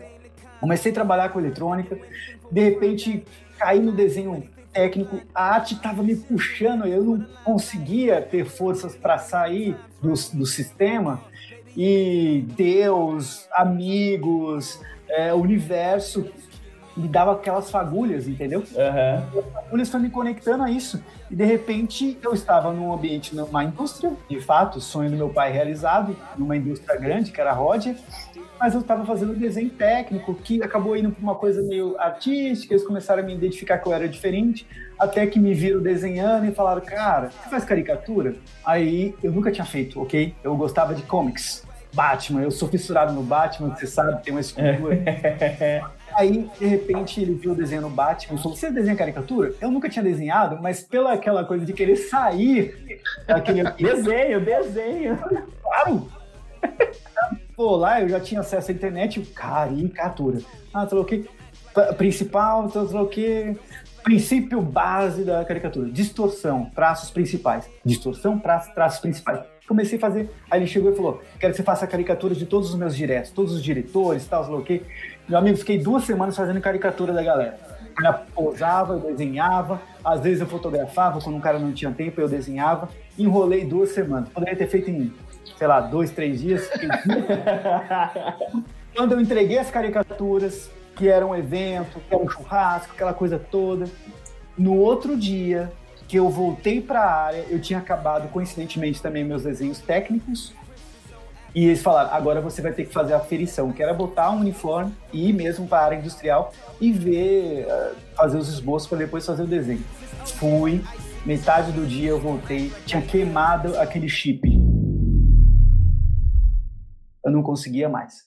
[SPEAKER 3] comecei a trabalhar com eletrônica, de repente caí no desenho técnico, a arte estava me puxando, eu não conseguia ter forças para sair do, do sistema e Deus, amigos, é, universo me dava aquelas fagulhas, entendeu?
[SPEAKER 1] Uhum.
[SPEAKER 3] As fagulhas foram me conectando a isso. E de repente eu estava num ambiente, numa indústria, de fato, sonho do meu pai realizado, numa indústria grande, que era a Rodia, mas eu estava fazendo desenho técnico, que acabou indo para uma coisa meio artística, eles começaram a me identificar que eu era diferente, até que me viram desenhando e falaram, cara, você faz caricatura? Aí eu nunca tinha feito, ok? Eu gostava de comics. Batman, eu sou fissurado no Batman, você sabe, tem uma escultura. Aí, de repente, ele viu o desenho no Batman e falou: Você desenha caricatura? Eu nunca tinha desenhado, mas pela aquela coisa de querer sair daquele.
[SPEAKER 1] desenho, desenho.
[SPEAKER 3] Claro! Pô, lá eu já tinha acesso à internet, caricatura. Ah, falou o quê? Principal, falou o quê? Princípio base da caricatura: distorção, traços principais. Distorção, traços, traços principais comecei a fazer. Aí ele chegou e falou: Quero que você faça caricatura de todos os meus diretos, todos os diretores, tal, sei lá o quê. Meu amigo, fiquei duas semanas fazendo caricatura da galera. Eu posava, eu desenhava, às vezes eu fotografava, quando um cara não tinha tempo, eu desenhava. Enrolei duas semanas. Poderia ter feito em, sei lá, dois, três dias. quando eu entreguei as caricaturas, que era um evento, que era um churrasco, aquela coisa toda, no outro dia, que eu voltei para a área, eu tinha acabado, coincidentemente, também meus desenhos técnicos, e eles falaram, agora você vai ter que fazer a aferição, que era botar um uniforme e ir mesmo para a área industrial e ver, eh, fazer os esboços para depois fazer o desenho. Fui, metade do dia eu voltei, tinha queimado aquele chip. Eu não conseguia mais.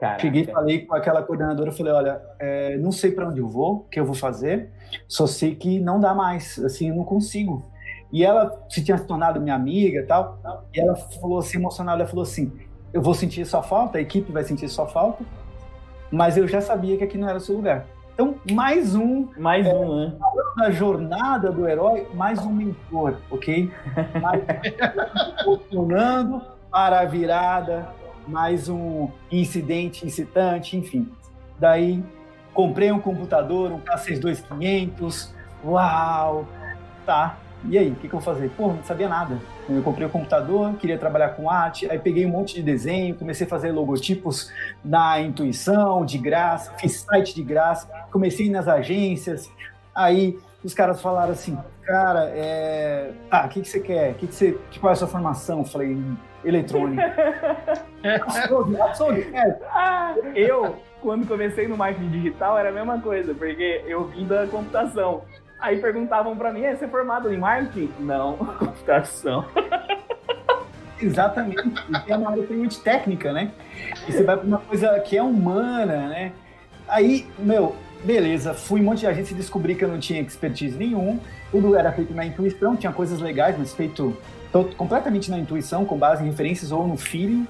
[SPEAKER 3] Caraca. Cheguei e falei com aquela coordenadora, falei, olha, é, não sei para onde eu vou, o que eu vou fazer, só sei que não dá mais, assim, eu não consigo. E ela se tinha se tornado minha amiga e tal, e ela falou assim, emocionada, ela falou assim, eu vou sentir sua falta, a equipe vai sentir sua falta, mas eu já sabia que aqui não era o seu lugar. Então, mais um.
[SPEAKER 1] Mais
[SPEAKER 3] é,
[SPEAKER 1] um, né?
[SPEAKER 3] Na jornada do herói, mais um mentor, ok? Mais funcionando para a virada, mais um incidente incitante, enfim. Daí comprei um computador, um K62500, uau, tá. E aí, o que, que, eu vou fazer? Pô, não sabia nada. Eu comprei o um computador, queria trabalhar com arte, aí peguei um monte de desenho, comecei a fazer logotipos na intuição, de graça, fiz site de graça, comecei nas agências, aí os caras falaram assim, cara, é... tá, o que, que você quer? Que que você... Qual é a sua formação? Eu falei, eletrônica.
[SPEAKER 1] açougue, é. ah, eu, quando comecei no marketing digital, era a mesma coisa, porque eu vim da computação. Aí perguntavam para mim, é, você é formado em marketing? Não, computação.
[SPEAKER 3] Exatamente. E é uma área extremamente técnica, né? E você vai para uma coisa que é humana, né? Aí, meu, beleza, fui um monte de agência e descobri que eu não tinha expertise nenhum. Tudo era feito na intuição, tinha coisas legais, mas feito completamente na intuição, com base em referências ou no feeling.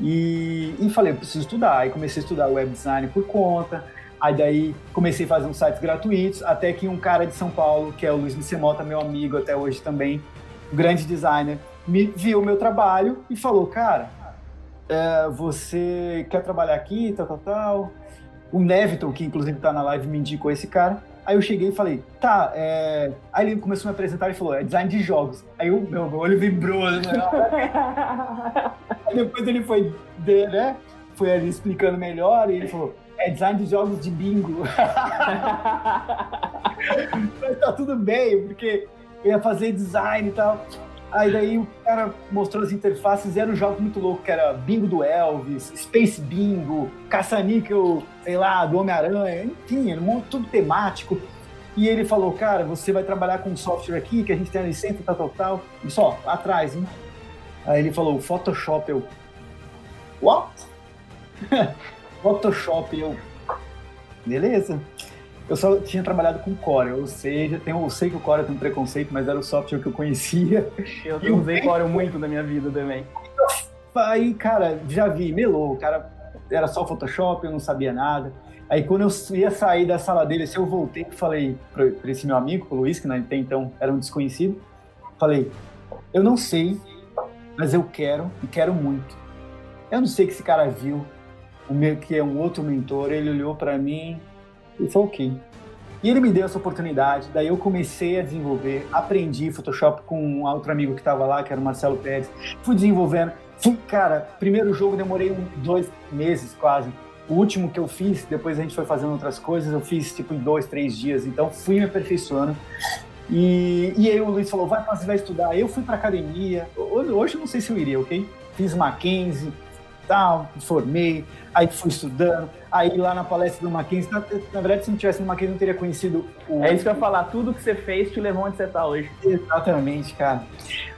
[SPEAKER 3] E, e falei, eu preciso estudar. Aí comecei a estudar web design por conta. Aí daí comecei a fazer uns sites gratuitos, até que um cara de São Paulo, que é o Luiz Micemota, meu amigo até hoje também, um grande designer, me viu o meu trabalho e falou, cara, é, você quer trabalhar aqui, tal, tal, tal. O Neviton, que inclusive está na live, me indicou esse cara. Aí eu cheguei e falei, tá, é... Aí ele começou a me apresentar e falou, é design de jogos. Aí o meu, meu olho vibrou, né? Aí depois ele foi, né? Foi ali explicando melhor e ele falou, é design de jogos de bingo. Mas tá tudo bem, porque eu ia fazer design e tal. Aí daí o cara mostrou as interfaces e era um jogo muito louco, que era Bingo do Elvis, Space Bingo, Caça-Níquel, sei lá, do Homem-Aranha, enfim, era um tudo temático. E ele falou, cara, você vai trabalhar com um software aqui, que a gente tem a licença, tal, tal, tal. E só, atrás, hein? Aí ele falou, Photoshop, eu... What? Photoshop, eu... Beleza. Eu só tinha trabalhado com Core, ou seja, tem, eu sei que o Core tem um preconceito, mas era o software que eu conhecia.
[SPEAKER 1] Eu usei Core muito na minha vida também.
[SPEAKER 3] aí, cara, já vi, melou, o cara era só Photoshop, eu não sabia nada. Aí quando eu ia sair da sala dele, assim, eu voltei e falei para esse meu amigo, o Luiz, que até então era um desconhecido, falei, eu não sei, mas eu quero e quero muito. Eu não sei que esse cara viu, o meu, que é um outro mentor, ele olhou para mim e falou, ok. E ele me deu essa oportunidade, daí eu comecei a desenvolver, aprendi Photoshop com um outro amigo que estava lá, que era o Marcelo Pérez, fui desenvolvendo, fui, cara, primeiro jogo demorei um, dois meses quase, o último que eu fiz, depois a gente foi fazendo outras coisas, eu fiz tipo em dois, três dias, então fui me aperfeiçoando. E, e aí o Luiz falou, vai fazer, vai estudar. Eu fui para academia, hoje eu não sei se eu iria, ok? Fiz Mackenzie, tal, formei, aí fui estudando, aí lá na palestra do Mackenzie, na, na verdade se não tivesse no Mackenzie não teria conhecido
[SPEAKER 1] o... É isso que eu ia falar, tudo que você fez te levou onde você tá hoje.
[SPEAKER 3] Exatamente, cara.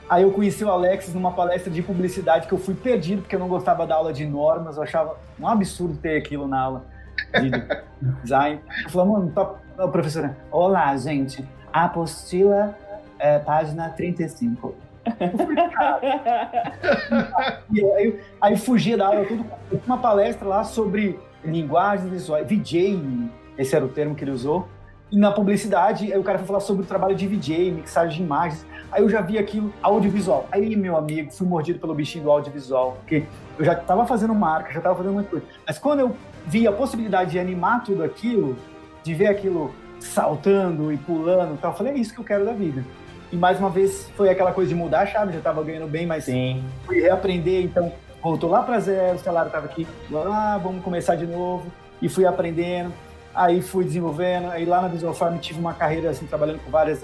[SPEAKER 3] Aí eu conheci o Alex numa palestra de publicidade que eu fui perdido porque eu não gostava da aula de normas, eu achava um absurdo ter aquilo na aula de design. Eu falei, mano, tá... professora, olá, gente, apostila, é, página 35. e aí, aí fugia da aula, tudo, uma palestra lá sobre linguagens visuais, VJ, esse era o termo que ele usou, e na publicidade, aí o cara foi falar sobre o trabalho de VJ, mixagem de imagens. Aí eu já vi aquilo, audiovisual. Aí, meu amigo, fui mordido pelo bichinho do audiovisual, porque eu já estava fazendo marca, já estava fazendo muita coisa. Mas quando eu vi a possibilidade de animar tudo aquilo, de ver aquilo saltando e pulando tal, eu falei, é isso que eu quero da vida. E mais uma vez foi aquela coisa de mudar a chave, já estava ganhando bem, mas Sim. fui reaprender, então voltou lá para zero, o salário estava aqui, lá, vamos começar de novo. E fui aprendendo, aí fui desenvolvendo, aí lá na Visual Farm tive uma carreira assim, trabalhando com várias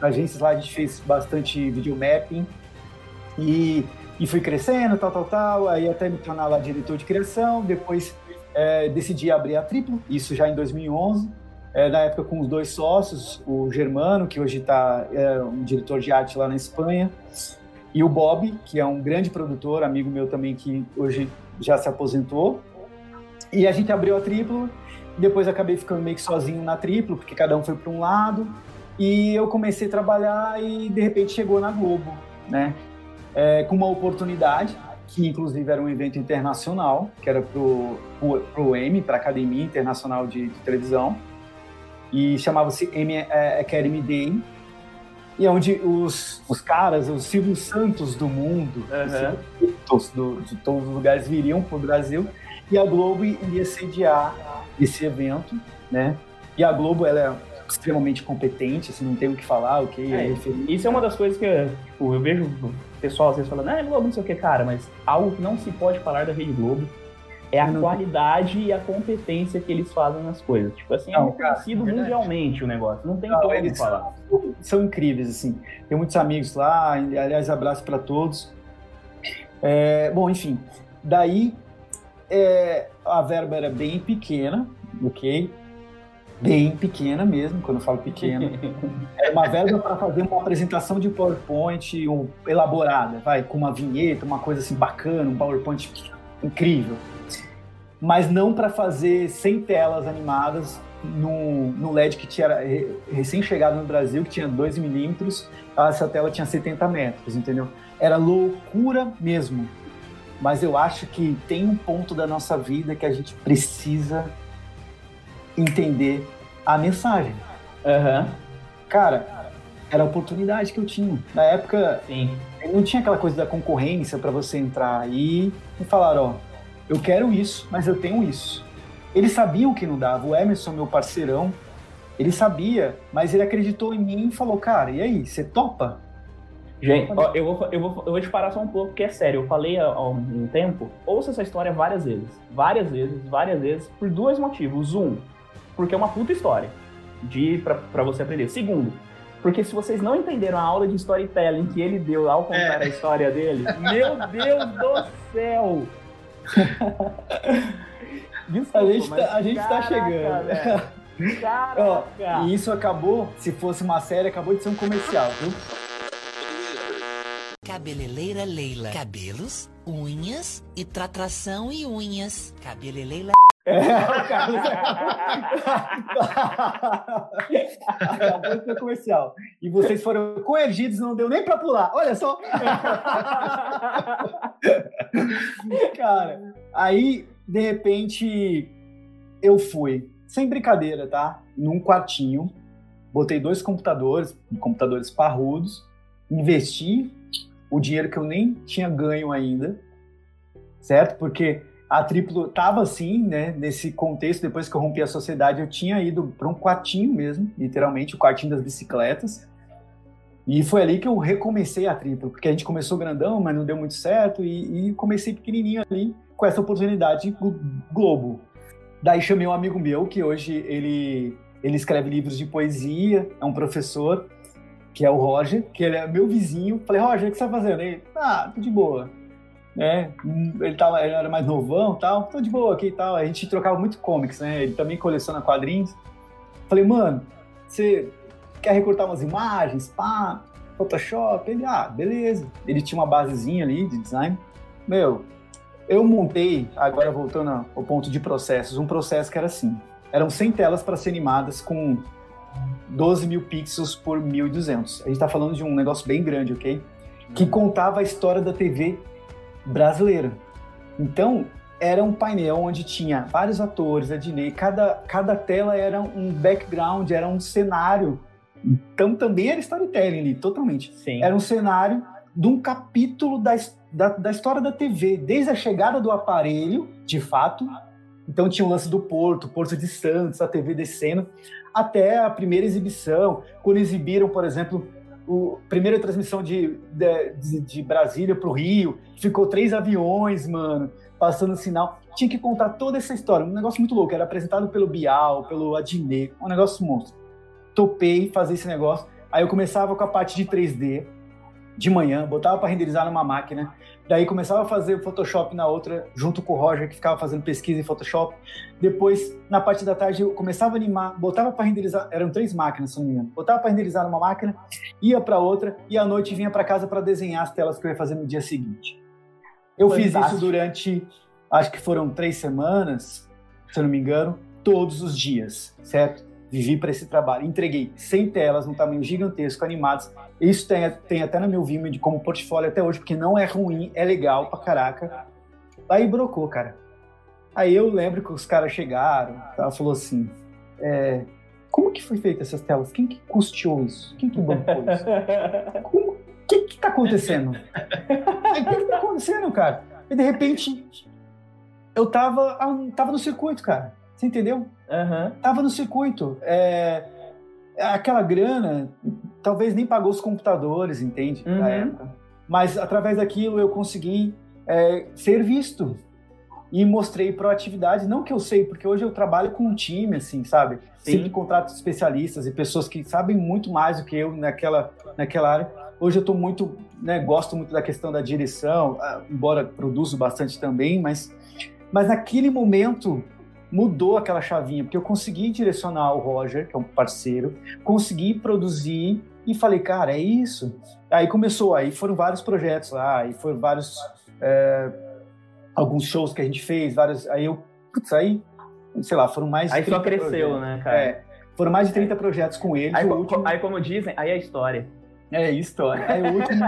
[SPEAKER 3] agências lá, a gente fez bastante videomapping e, e fui crescendo, tal, tal, tal, aí até me tornar lá diretor de criação, depois é, decidi abrir a Triplo, isso já em 2011, é, na época com os dois sócios, o Germano, que hoje está é, um diretor de arte lá na Espanha, e o Bob, que é um grande produtor, amigo meu também, que hoje já se aposentou. E a gente abriu a Triplo, depois acabei ficando meio que sozinho na Triplo, porque cada um foi para um lado, e eu comecei a trabalhar e de repente chegou na Globo, né? É, com uma oportunidade, que inclusive era um evento internacional, que era pro, pro M, para Academia Internacional de, de Televisão, e chamava-se M é, Academy Day, e é onde os, os caras, os Silvio Santos do mundo, uhum. os do, de todos os lugares viriam para o Brasil, e a Globo ia sediar esse evento, né? E a Globo, ela é extremamente competente, assim, não tem o que falar, ok?
[SPEAKER 1] É, isso é uma das coisas que tipo, eu vejo o pessoal às vezes falando, ah, Globo não sei o que, cara, mas algo que não se pode falar da Rede Globo é a qualidade e a competência que eles fazem nas coisas. Tipo assim, não, é reconhecido é mundialmente o negócio. Não tem não, como eles falar.
[SPEAKER 3] São, são, incríveis, assim. Tem muitos amigos lá, aliás, abraço para todos. É, bom, enfim. Daí, é, a verba era bem pequena, ok? Bem pequena mesmo, quando eu falo pequena. é uma verba para fazer uma apresentação de PowerPoint elaborada, vai, com uma vinheta, uma coisa assim bacana, um PowerPoint incrível mas não para fazer 100 telas animadas no, no LED que tinha recém-chegado no Brasil, que tinha 2 milímetros, essa tela tinha 70 metros, entendeu? Era loucura mesmo. Mas eu acho que tem um ponto da nossa vida que a gente precisa entender a mensagem.
[SPEAKER 1] Uhum.
[SPEAKER 3] Cara, era a oportunidade que eu tinha. Na época, Sim. não tinha aquela coisa da concorrência para você entrar aí e falar, ó, eu quero isso, mas eu tenho isso. Eles sabiam que não dava. O Emerson, meu parceirão, ele sabia, mas ele acreditou em mim e falou, cara, e aí, você topa?
[SPEAKER 1] Gente, ó, eu, vou, eu, vou, eu vou te parar só um pouco, porque é sério, eu falei há, há um tempo, ouça essa história várias vezes. Várias vezes, várias vezes, por dois motivos. Um, porque é uma puta história de para você aprender. Segundo, porque se vocês não entenderam a aula de storytelling que ele deu ao contar é. a história dele, meu Deus do céu!
[SPEAKER 3] Desculpa, a gente, tá, a gente tá caraca, tá chegando. Caraca. Ó, e isso acabou, se fosse uma série, acabou de ser um comercial, viu?
[SPEAKER 2] Cabeleleira Leila. Cabelos, unhas e tratração e unhas. Cabeleleira.
[SPEAKER 3] É, o Carlos. Acabou de ser comercial. E vocês foram coergidos, não deu nem para pular. Olha só. Cara, aí, de repente, eu fui, sem brincadeira, tá? Num quartinho, botei dois computadores, computadores parrudos, investi o dinheiro que eu nem tinha ganho ainda, certo? Porque a Triplo tava assim, né, nesse contexto, depois que eu rompi a sociedade, eu tinha ido para um quartinho mesmo, literalmente, o quartinho das bicicletas. E foi ali que eu recomecei a Triplo, porque a gente começou grandão, mas não deu muito certo, e, e comecei pequenininho ali, com essa oportunidade Globo. Daí chamei um amigo meu, que hoje ele, ele escreve livros de poesia, é um professor, que é o Roger, que ele é meu vizinho. Falei, Roger, o que você tá fazendo? Ele, ah, tô de boa né? Ele, tava, ele era mais novão tal, tô de boa aqui e tal. A gente trocava muito comics, né? Ele também coleciona quadrinhos. Falei, mano, você quer recortar umas imagens, pá, Photoshop? Ele, ah, beleza. Ele tinha uma basezinha ali de design. Meu, eu montei, agora voltando ao ponto de processos, um processo que era assim: eram 100 telas para ser animadas com 12 mil pixels por 1.200. A gente tá falando de um negócio bem grande, ok? Que contava a história da TV brasileira. Então, era um painel onde tinha vários atores, a Dinei, cada, cada tela era um background, era um cenário. Então, também era storytelling ali, totalmente.
[SPEAKER 1] Sim.
[SPEAKER 3] Era um cenário de um capítulo da, da, da história da TV, desde a chegada do aparelho, de fato. Então, tinha o lance do Porto, Porto de Santos, a TV descendo, até a primeira exibição, quando exibiram, por exemplo, o primeira transmissão de, de, de Brasília para o Rio, ficou três aviões, mano, passando sinal. Tinha que contar toda essa história, um negócio muito louco. Era apresentado pelo Bial, pelo Adnet, um negócio monstro. Topei fazer esse negócio. Aí eu começava com a parte de 3D, de manhã, botava para renderizar numa máquina, daí começava a fazer o Photoshop na outra, junto com o Roger, que ficava fazendo pesquisa em Photoshop. Depois, na parte da tarde, eu começava a animar, botava para renderizar, eram três máquinas, se não me engano. Botava para renderizar numa máquina, ia para outra, e à noite vinha para casa para desenhar as telas que eu ia fazer no dia seguinte. Eu Fantástico. fiz isso durante, acho que foram três semanas, se eu não me engano, todos os dias, certo? Vivi para esse trabalho. Entreguei 100 telas num tamanho gigantesco, animadas. Isso tem, tem até no meu Vimeo como portfólio até hoje, porque não é ruim, é legal pra caraca. Aí brocou, cara. Aí eu lembro que os caras chegaram, ela falou assim: é, como que foi feita essas telas? Quem que custeou isso? Quem que bancou isso? O que que tá acontecendo? O que que tá acontecendo, cara? E de repente, eu tava, tava no circuito, cara. Você entendeu?
[SPEAKER 1] Uhum.
[SPEAKER 3] Tava no circuito. É, aquela grana, talvez nem pagou os computadores, entende?
[SPEAKER 1] Uhum.
[SPEAKER 3] época. Mas através daquilo eu consegui é, ser visto e mostrei proatividade. Não que eu sei, porque hoje eu trabalho com um time, assim, sabe? Sim. Sempre contrato especialistas e pessoas que sabem muito mais do que eu naquela, naquela área. Hoje eu estou muito, né, gosto muito da questão da direção, ah, embora produzo bastante também, mas, mas naquele momento mudou aquela chavinha, porque eu consegui direcionar o Roger, que é um parceiro, consegui produzir e falei, cara, é isso. Aí começou, aí foram vários projetos lá, aí foram vários. É, alguns shows que a gente fez, vários. Aí eu, putz, aí, sei lá, foram mais.
[SPEAKER 1] Aí só cresceu,
[SPEAKER 3] projetos.
[SPEAKER 1] né, cara?
[SPEAKER 3] É, foram mais de 30 projetos com eles.
[SPEAKER 1] Aí,
[SPEAKER 3] último...
[SPEAKER 1] aí, como dizem, aí é história.
[SPEAKER 3] É história. Aí o último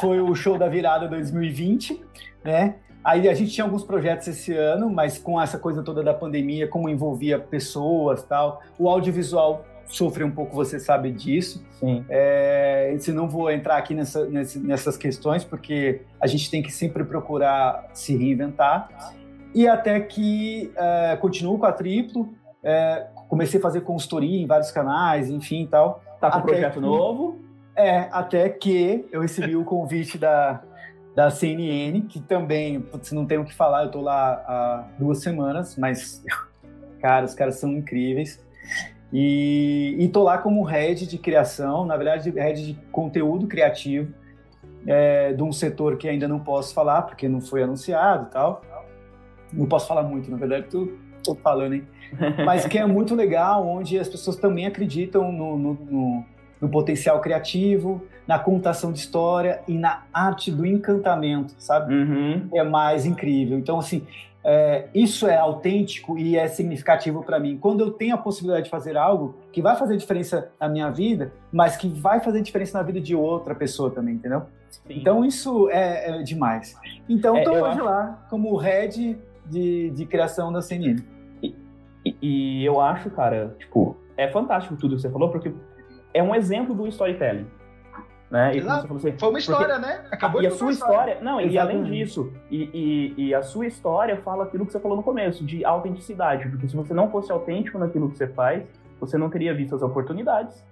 [SPEAKER 3] foi o show da virada 2020, né? Aí a gente tinha alguns projetos esse ano, mas com essa coisa toda da pandemia, como envolvia pessoas tal, o audiovisual sofre um pouco, você sabe disso.
[SPEAKER 1] Sim.
[SPEAKER 3] É, se não vou entrar aqui nessa, nessas questões, porque a gente tem que sempre procurar se reinventar. E até que é, continuo com a Triplo, é, comecei a fazer consultoria em vários canais, enfim tal.
[SPEAKER 1] Tá com um projeto que, novo?
[SPEAKER 3] É, até que eu recebi o convite da, da CNN, que também, putz, não tenho o que falar, eu tô lá há duas semanas, mas, cara, os caras são incríveis. E, e tô lá como head de criação, na verdade, head de conteúdo criativo, é, de um setor que ainda não posso falar, porque não foi anunciado e tal. Não posso falar muito, na verdade, tô, tô falando, hein? Mas que é muito legal, onde as pessoas também acreditam no, no, no no potencial criativo, na contação de história e na arte do encantamento, sabe?
[SPEAKER 1] Uhum.
[SPEAKER 3] É mais incrível. Então, assim, é, isso é autêntico e é significativo para mim. Quando eu tenho a possibilidade de fazer algo que vai fazer diferença na minha vida, mas que vai fazer diferença na vida de outra pessoa também, entendeu? Sim. Então isso é, é, demais. Então estou é, hoje acho... lá como head de, de criação da CNN.
[SPEAKER 1] E, e, e eu acho, cara, tipo, é fantástico tudo que você falou, porque é um exemplo do storytelling. Né?
[SPEAKER 4] Assim, Foi uma história,
[SPEAKER 1] porque,
[SPEAKER 4] né?
[SPEAKER 1] Acabou e a sua história. história não, Exatamente. e além disso, e, e, e, a sua história fala aquilo que você falou no começo, de autenticidade. Porque se você não fosse autêntico naquilo que você faz, você não teria visto as oportunidades.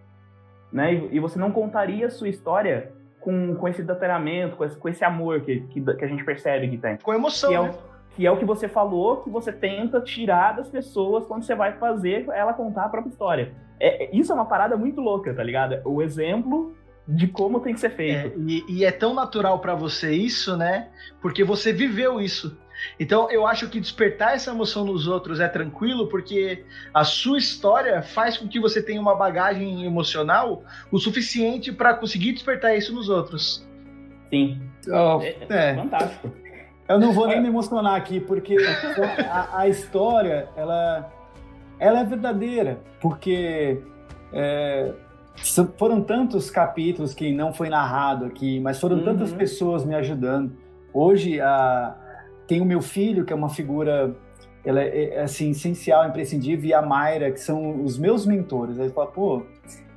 [SPEAKER 1] Né? E, e você não contaria a sua história com, com esse detalhamento, com esse, com esse amor que, que, que, a gente percebe que tem.
[SPEAKER 4] Com emoção,
[SPEAKER 1] que é,
[SPEAKER 4] né?
[SPEAKER 1] que é o que você falou, que você tenta tirar das pessoas quando você vai fazer ela contar a própria história. É, isso é uma parada muito louca, tá ligado? O exemplo de como tem que ser feito.
[SPEAKER 4] É, e, e, é tão natural para você isso, né? Porque você viveu isso. Então eu acho que despertar essa emoção nos outros é tranquilo, porque a sua história faz com que você tenha uma bagagem emocional o suficiente para conseguir despertar isso nos outros.
[SPEAKER 1] Sim.
[SPEAKER 3] Oh, é, é, fantástico. Eu não vou nem me emocionar aqui, porque a, a história, ela, ela é verdadeira, porque é, foram tantos capítulos que não foi narrado aqui, mas foram uhum. tantas pessoas me ajudando. Hoje, a, tem o meu filho, que é uma figura ela é, é, assim essencial, imprescindível, e a Mayra, que são os meus mentores. Aí fala, pô,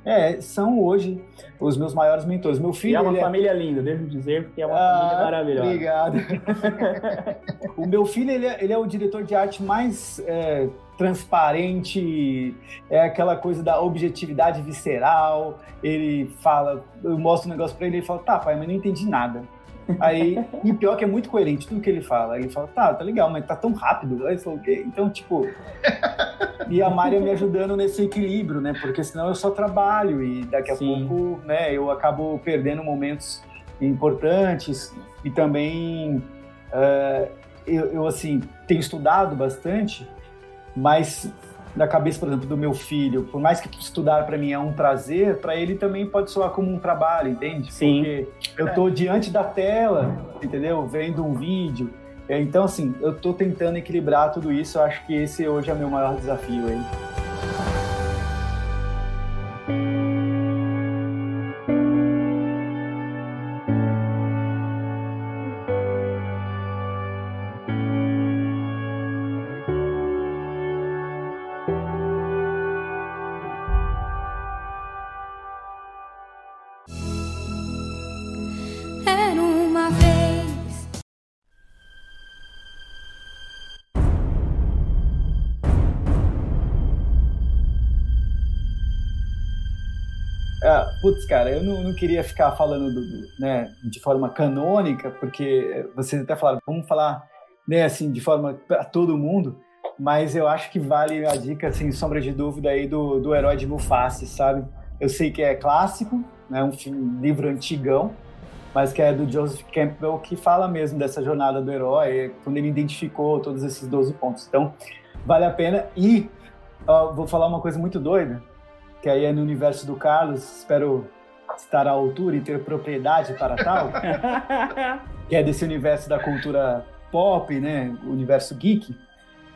[SPEAKER 3] é, são hoje os meus maiores mentores. Meu filho. E
[SPEAKER 1] é uma é família é... linda, devo dizer, porque é uma ah, família maravilhosa.
[SPEAKER 3] Obrigado. o meu filho, ele é, ele é, o diretor de arte mais é, transparente, é aquela coisa da objetividade visceral. Ele fala, eu mostro um negócio pra ele, ele fala, tá, pai, mas não entendi nada. Aí, e pior é que é muito coerente tudo que ele fala. Ele fala, tá, tá legal, mas tá tão rápido. Aí falo, então, tipo. E a Mária me ajudando nesse equilíbrio, né? Porque senão eu só trabalho e daqui a Sim. pouco, né, eu acabo perdendo momentos importantes e também. Uh, eu, eu, assim, tenho estudado bastante, mas na cabeça, por exemplo, do meu filho, por mais que estudar para mim é um prazer, para ele também pode soar como um trabalho, entende?
[SPEAKER 1] Sim.
[SPEAKER 3] Porque eu tô diante da tela, entendeu? Vendo um vídeo. É, então, assim, eu tô tentando equilibrar tudo isso. Eu acho que esse hoje é o meu maior desafio aí. Putz, cara, eu não, não queria ficar falando do, né, de forma canônica, porque vocês até falaram, vamos falar né, assim, de forma para todo mundo, mas eu acho que vale a dica, sem sombra de dúvida, aí do, do Herói de Mufasa, sabe? Eu sei que é clássico, né, um, livro antigão, mas que é do Joseph Campbell, que fala mesmo dessa jornada do herói, quando ele identificou todos esses 12 pontos. Então, vale a pena. E ó, vou falar uma coisa muito doida, que aí é no universo do Carlos, espero estar à altura e ter propriedade para tal, que é desse universo da cultura pop, né, o universo geek,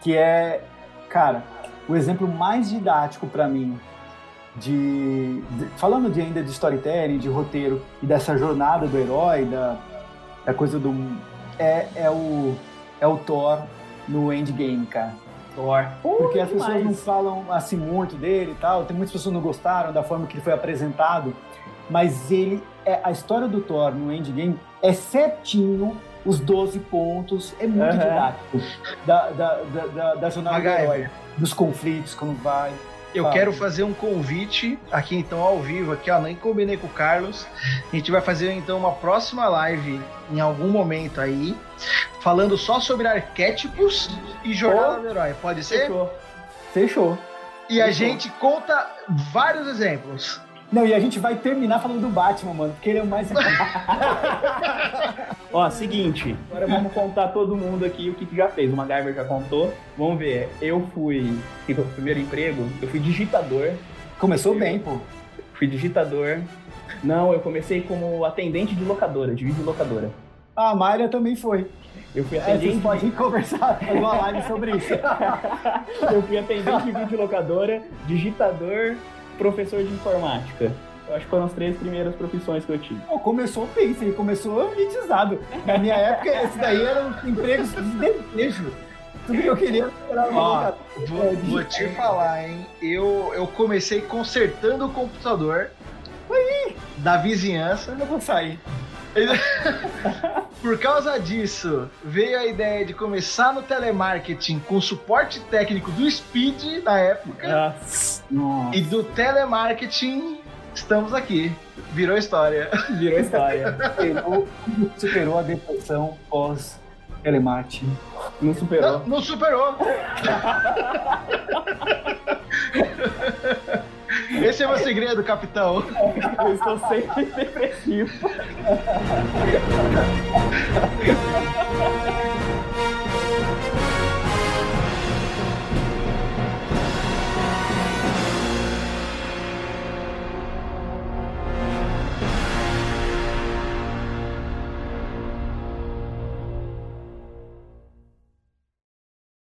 [SPEAKER 3] que é, cara, o exemplo mais didático para mim de, de, falando de ainda de storytelling, de roteiro e dessa jornada do herói, da, da coisa do é, é o é o Thor no Endgame, cara.
[SPEAKER 1] Thor.
[SPEAKER 3] Porque as pessoas não falam assim muito dele e tal. Tem muitas pessoas que não gostaram da forma que ele foi apresentado. Mas ele. É, a história do Thor no Endgame é certinho os 12 pontos. É muito uhum. didático. Da, da, da, da jornada do herói. Dos conflitos, como vai.
[SPEAKER 4] Eu Fala. quero fazer um convite aqui então ao vivo, aqui ó, nem combinei com o Carlos. A gente vai fazer então uma próxima live em algum momento aí, falando só sobre arquétipos e jornada oh, do herói. Pode ser?
[SPEAKER 3] Fechou. Fechou.
[SPEAKER 4] E Fechou. a gente conta vários exemplos.
[SPEAKER 3] Não, e a gente vai terminar falando do Batman, mano, porque ele é o mais.
[SPEAKER 1] Ó, seguinte, agora vamos contar todo mundo aqui o que, que já fez. O MacGyver já contou. Vamos ver. Eu fui. O primeiro emprego, eu fui digitador.
[SPEAKER 3] Começou bem, pô.
[SPEAKER 1] Fui digitador. Não, eu comecei como atendente de locadora, de videolocadora.
[SPEAKER 3] A Mayra também foi.
[SPEAKER 1] Eu fui
[SPEAKER 3] É, vocês
[SPEAKER 1] atendente,
[SPEAKER 3] podem conversar, fazer uma live sobre isso.
[SPEAKER 1] eu fui atendente de videolocadora, digitador, professor de informática. Eu acho que foram as três primeiras profissões que eu tive.
[SPEAKER 3] Pô, começou bem, ele começou elitizado. Na minha época, esse daí eram empregos de desejo. Tudo que eu queria era uma
[SPEAKER 4] Ó. Vou, vou te falar, hein? Eu, eu comecei consertando o computador da vizinhança.
[SPEAKER 3] Eu vou sair.
[SPEAKER 4] Por causa disso, veio a ideia de começar no telemarketing com suporte técnico do Speed na época.
[SPEAKER 1] Nossa,
[SPEAKER 3] Nossa.
[SPEAKER 4] E do telemarketing, estamos aqui. Virou história.
[SPEAKER 1] virou história.
[SPEAKER 3] Superou, superou a depressão pós telemarketing.
[SPEAKER 1] Não superou.
[SPEAKER 4] Não, não superou. Esse é meu segredo, capitão.
[SPEAKER 1] Eu estou sempre depressivo.